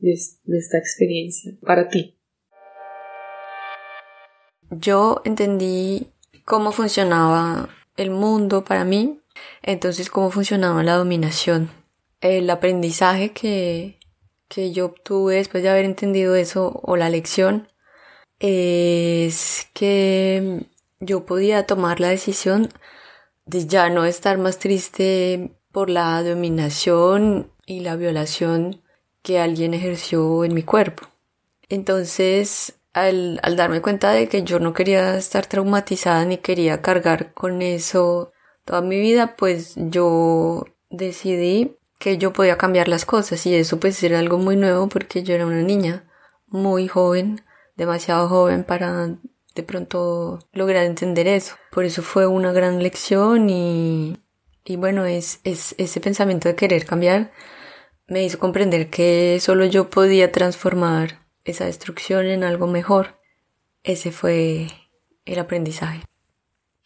de esta experiencia para ti yo entendí cómo funcionaba el mundo para mí, entonces cómo funcionaba la dominación. El aprendizaje que, que yo obtuve después de haber entendido eso o la lección es que yo podía tomar la decisión de ya no estar más triste por la dominación y la violación que alguien ejerció en mi cuerpo. Entonces al, al darme cuenta de que yo no quería estar traumatizada ni quería cargar con eso toda mi vida, pues yo decidí que yo podía cambiar las cosas y eso pues era algo muy nuevo porque yo era una niña muy joven, demasiado joven para de pronto lograr entender eso. Por eso fue una gran lección y, y bueno, es, es ese pensamiento de querer cambiar me hizo comprender que solo yo podía transformar esa destrucción en algo mejor. Ese fue el aprendizaje.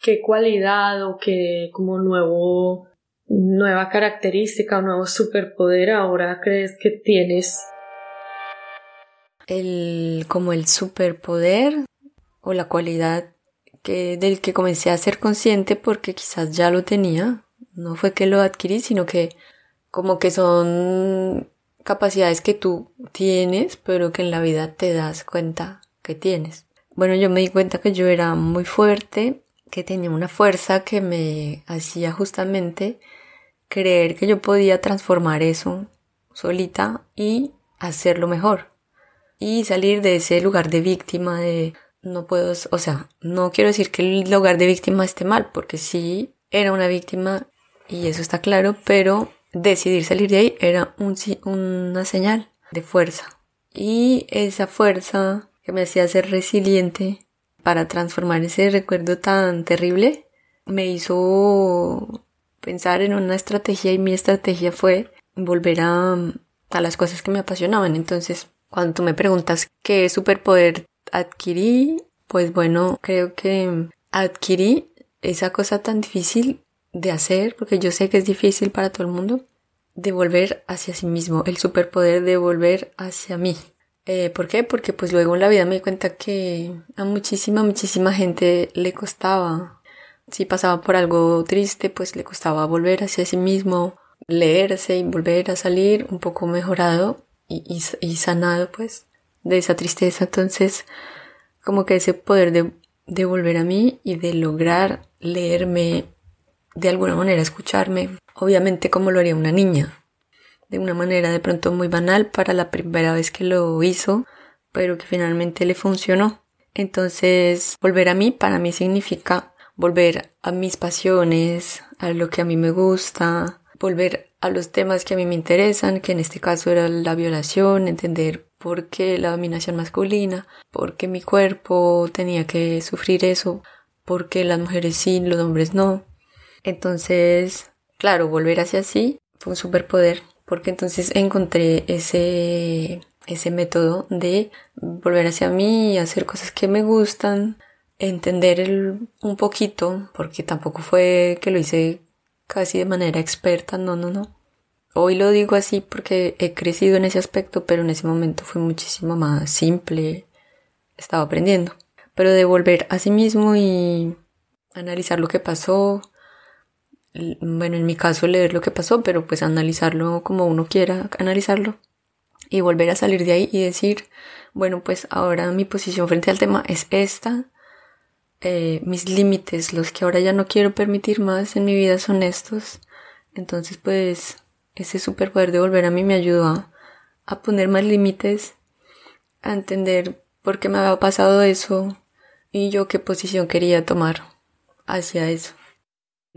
¿Qué cualidad o qué como nuevo nueva característica o nuevo superpoder ahora crees que tienes? El como el superpoder o la cualidad que del que comencé a ser consciente porque quizás ya lo tenía, no fue que lo adquirí, sino que como que son capacidades que tú tienes, pero que en la vida te das cuenta que tienes. Bueno, yo me di cuenta que yo era muy fuerte, que tenía una fuerza que me hacía justamente creer que yo podía transformar eso solita y hacerlo mejor. Y salir de ese lugar de víctima de no puedo, o sea, no quiero decir que el lugar de víctima esté mal, porque sí era una víctima y eso está claro, pero decidir salir de ahí era un, una señal de fuerza. Y esa fuerza que me hacía ser resiliente para transformar ese recuerdo tan terrible me hizo pensar en una estrategia y mi estrategia fue volver a, a las cosas que me apasionaban. Entonces, cuando tú me preguntas qué superpoder adquirí, pues bueno, creo que adquirí esa cosa tan difícil de hacer, porque yo sé que es difícil para todo el mundo, de volver hacia sí mismo, el superpoder de volver hacia mí. Eh, ¿Por qué? Porque pues luego en la vida me di cuenta que a muchísima, muchísima gente le costaba, si pasaba por algo triste, pues le costaba volver hacia sí mismo, leerse y volver a salir un poco mejorado y, y sanado pues de esa tristeza. Entonces, como que ese poder de, de volver a mí y de lograr leerme de alguna manera escucharme, obviamente como lo haría una niña, de una manera de pronto muy banal para la primera vez que lo hizo, pero que finalmente le funcionó. Entonces, volver a mí para mí significa volver a mis pasiones, a lo que a mí me gusta, volver a los temas que a mí me interesan, que en este caso era la violación, entender por qué la dominación masculina, por qué mi cuerpo tenía que sufrir eso, por qué las mujeres sí, los hombres no. Entonces, claro, volver hacia sí fue un superpoder, porque entonces encontré ese, ese método de volver hacia mí hacer cosas que me gustan, entender el, un poquito, porque tampoco fue que lo hice casi de manera experta, no, no, no. Hoy lo digo así porque he crecido en ese aspecto, pero en ese momento fue muchísimo más simple, estaba aprendiendo. Pero de volver a sí mismo y analizar lo que pasó, bueno, en mi caso leer lo que pasó, pero pues analizarlo como uno quiera analizarlo y volver a salir de ahí y decir, bueno, pues ahora mi posición frente al tema es esta, eh, mis límites, los que ahora ya no quiero permitir más en mi vida son estos, entonces pues ese superpoder de volver a mí me ayudó a, a poner más límites, a entender por qué me había pasado eso y yo qué posición quería tomar hacia eso.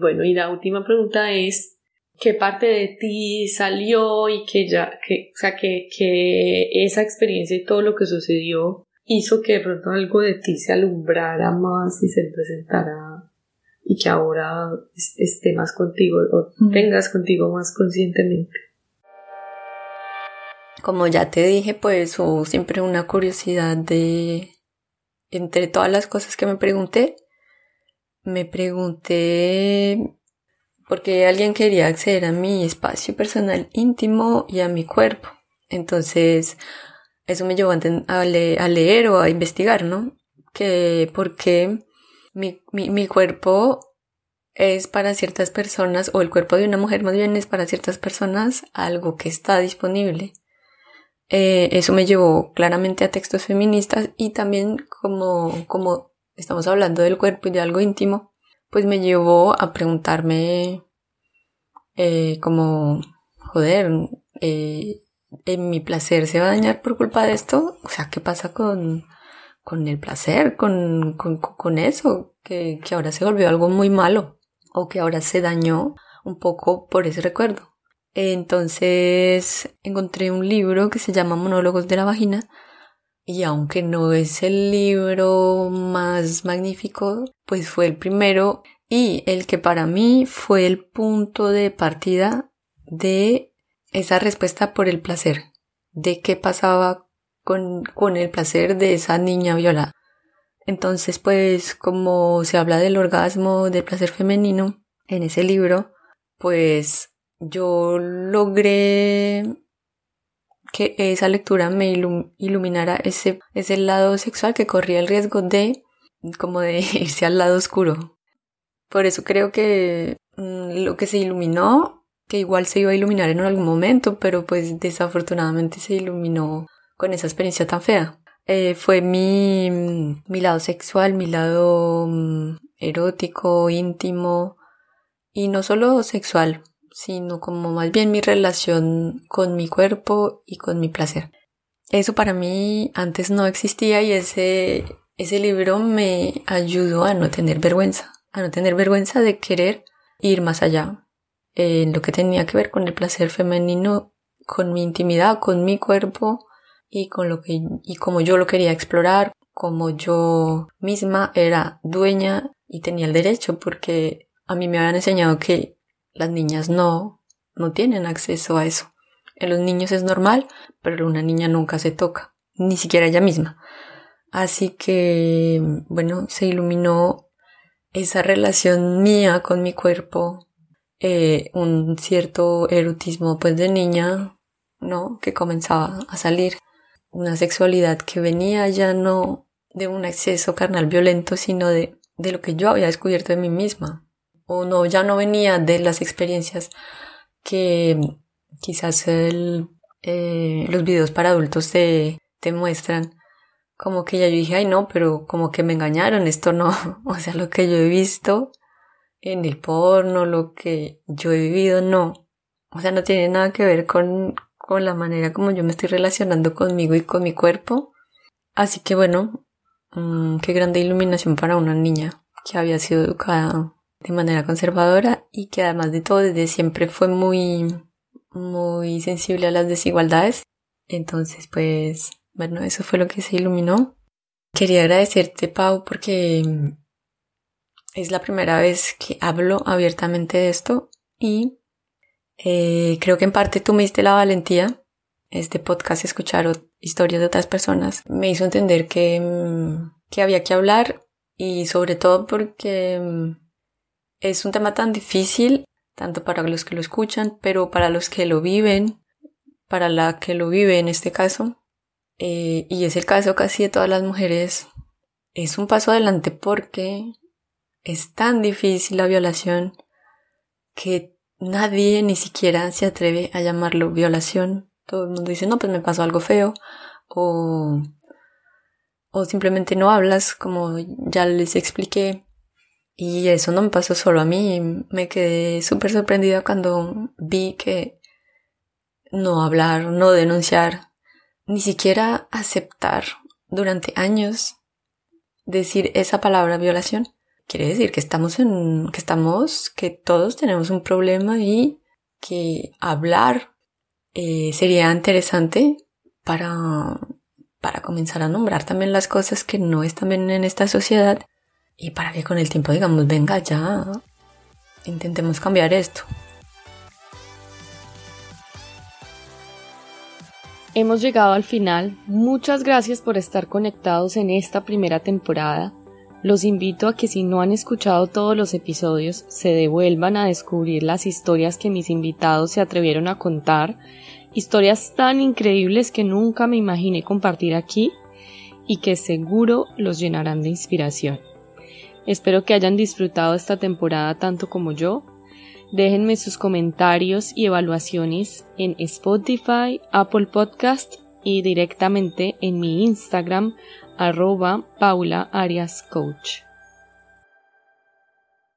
Bueno, y la última pregunta es, ¿qué parte de ti salió y que ya, que, o sea, que, que esa experiencia y todo lo que sucedió hizo que de pronto algo de ti se alumbrara más y se presentara y que ahora esté más contigo o tengas contigo más conscientemente? Como ya te dije, pues hubo siempre una curiosidad de, entre todas las cosas que me pregunté, me pregunté por qué alguien quería acceder a mi espacio personal íntimo y a mi cuerpo. Entonces, eso me llevó a, leer o a investigar, ¿no? Que por qué mi, mi, cuerpo es para ciertas personas, o el cuerpo de una mujer más bien es para ciertas personas algo que está disponible. Eh, eso me llevó claramente a textos feministas y también como, como estamos hablando del cuerpo y de algo íntimo, pues me llevó a preguntarme eh, como, joder, eh, ¿mi placer se va a dañar por culpa de esto? O sea, ¿qué pasa con, con el placer, con, con, con eso? Que, que ahora se volvió algo muy malo o que ahora se dañó un poco por ese recuerdo. Entonces encontré un libro que se llama Monólogos de la Vagina y aunque no es el libro más magnífico, pues fue el primero y el que para mí fue el punto de partida de esa respuesta por el placer, de qué pasaba con, con el placer de esa niña violada. Entonces, pues como se habla del orgasmo, del placer femenino en ese libro, pues yo logré que esa lectura me iluminara ese, ese lado sexual que corría el riesgo de como de irse al lado oscuro. Por eso creo que mm, lo que se iluminó, que igual se iba a iluminar en algún momento, pero pues desafortunadamente se iluminó con esa experiencia tan fea. Eh, fue mi, mi lado sexual, mi lado mm, erótico, íntimo, y no solo sexual, sino como más bien mi relación con mi cuerpo y con mi placer. Eso para mí antes no existía y ese, ese libro me ayudó a no tener vergüenza, a no tener vergüenza de querer ir más allá en lo que tenía que ver con el placer femenino, con mi intimidad, con mi cuerpo y con lo que y como yo lo quería explorar, como yo misma era dueña y tenía el derecho porque a mí me habían enseñado que las niñas no, no tienen acceso a eso. En los niños es normal, pero una niña nunca se toca, ni siquiera ella misma. Así que, bueno, se iluminó esa relación mía con mi cuerpo, eh, un cierto erotismo pues de niña, ¿no? Que comenzaba a salir, una sexualidad que venía ya no de un acceso carnal violento, sino de, de lo que yo había descubierto de mí misma, o no, ya no venía de las experiencias que quizás eh, los videos para adultos te, muestran. Como que ya yo dije, ay no, pero como que me engañaron, esto no, o sea, lo que yo he visto en el porno, lo que yo he vivido, no. O sea, no tiene nada que ver con, con la manera como yo me estoy relacionando conmigo y con mi cuerpo. Así que bueno, mmm, qué grande iluminación para una niña que había sido educada de manera conservadora y que además de todo desde siempre fue muy, muy sensible a las desigualdades. Entonces, pues, bueno, eso fue lo que se iluminó. Quería agradecerte, Pau, porque es la primera vez que hablo abiertamente de esto y eh, creo que en parte tú me diste la valentía. Este podcast, escuchar historias de otras personas, me hizo entender que, que había que hablar y sobre todo porque es un tema tan difícil, tanto para los que lo escuchan, pero para los que lo viven, para la que lo vive en este caso, eh, y es el caso casi de todas las mujeres, es un paso adelante porque es tan difícil la violación que nadie ni siquiera se atreve a llamarlo violación. Todo el mundo dice, no, pues me pasó algo feo, o, o simplemente no hablas, como ya les expliqué. Y eso no me pasó solo a mí, me quedé súper sorprendida cuando vi que no hablar, no denunciar, ni siquiera aceptar durante años decir esa palabra violación. Quiere decir que estamos en, que estamos, que todos tenemos un problema y que hablar eh, sería interesante para, para comenzar a nombrar también las cosas que no están bien en esta sociedad y para que con el tiempo digamos, venga ya, intentemos cambiar esto. Hemos llegado al final. Muchas gracias por estar conectados en esta primera temporada. Los invito a que si no han escuchado todos los episodios, se devuelvan a descubrir las historias que mis invitados se atrevieron a contar, historias tan increíbles que nunca me imaginé compartir aquí y que seguro los llenarán de inspiración. Espero que hayan disfrutado esta temporada tanto como yo. Déjenme sus comentarios y evaluaciones en Spotify, Apple Podcast y directamente en mi Instagram arroba Paula Coach.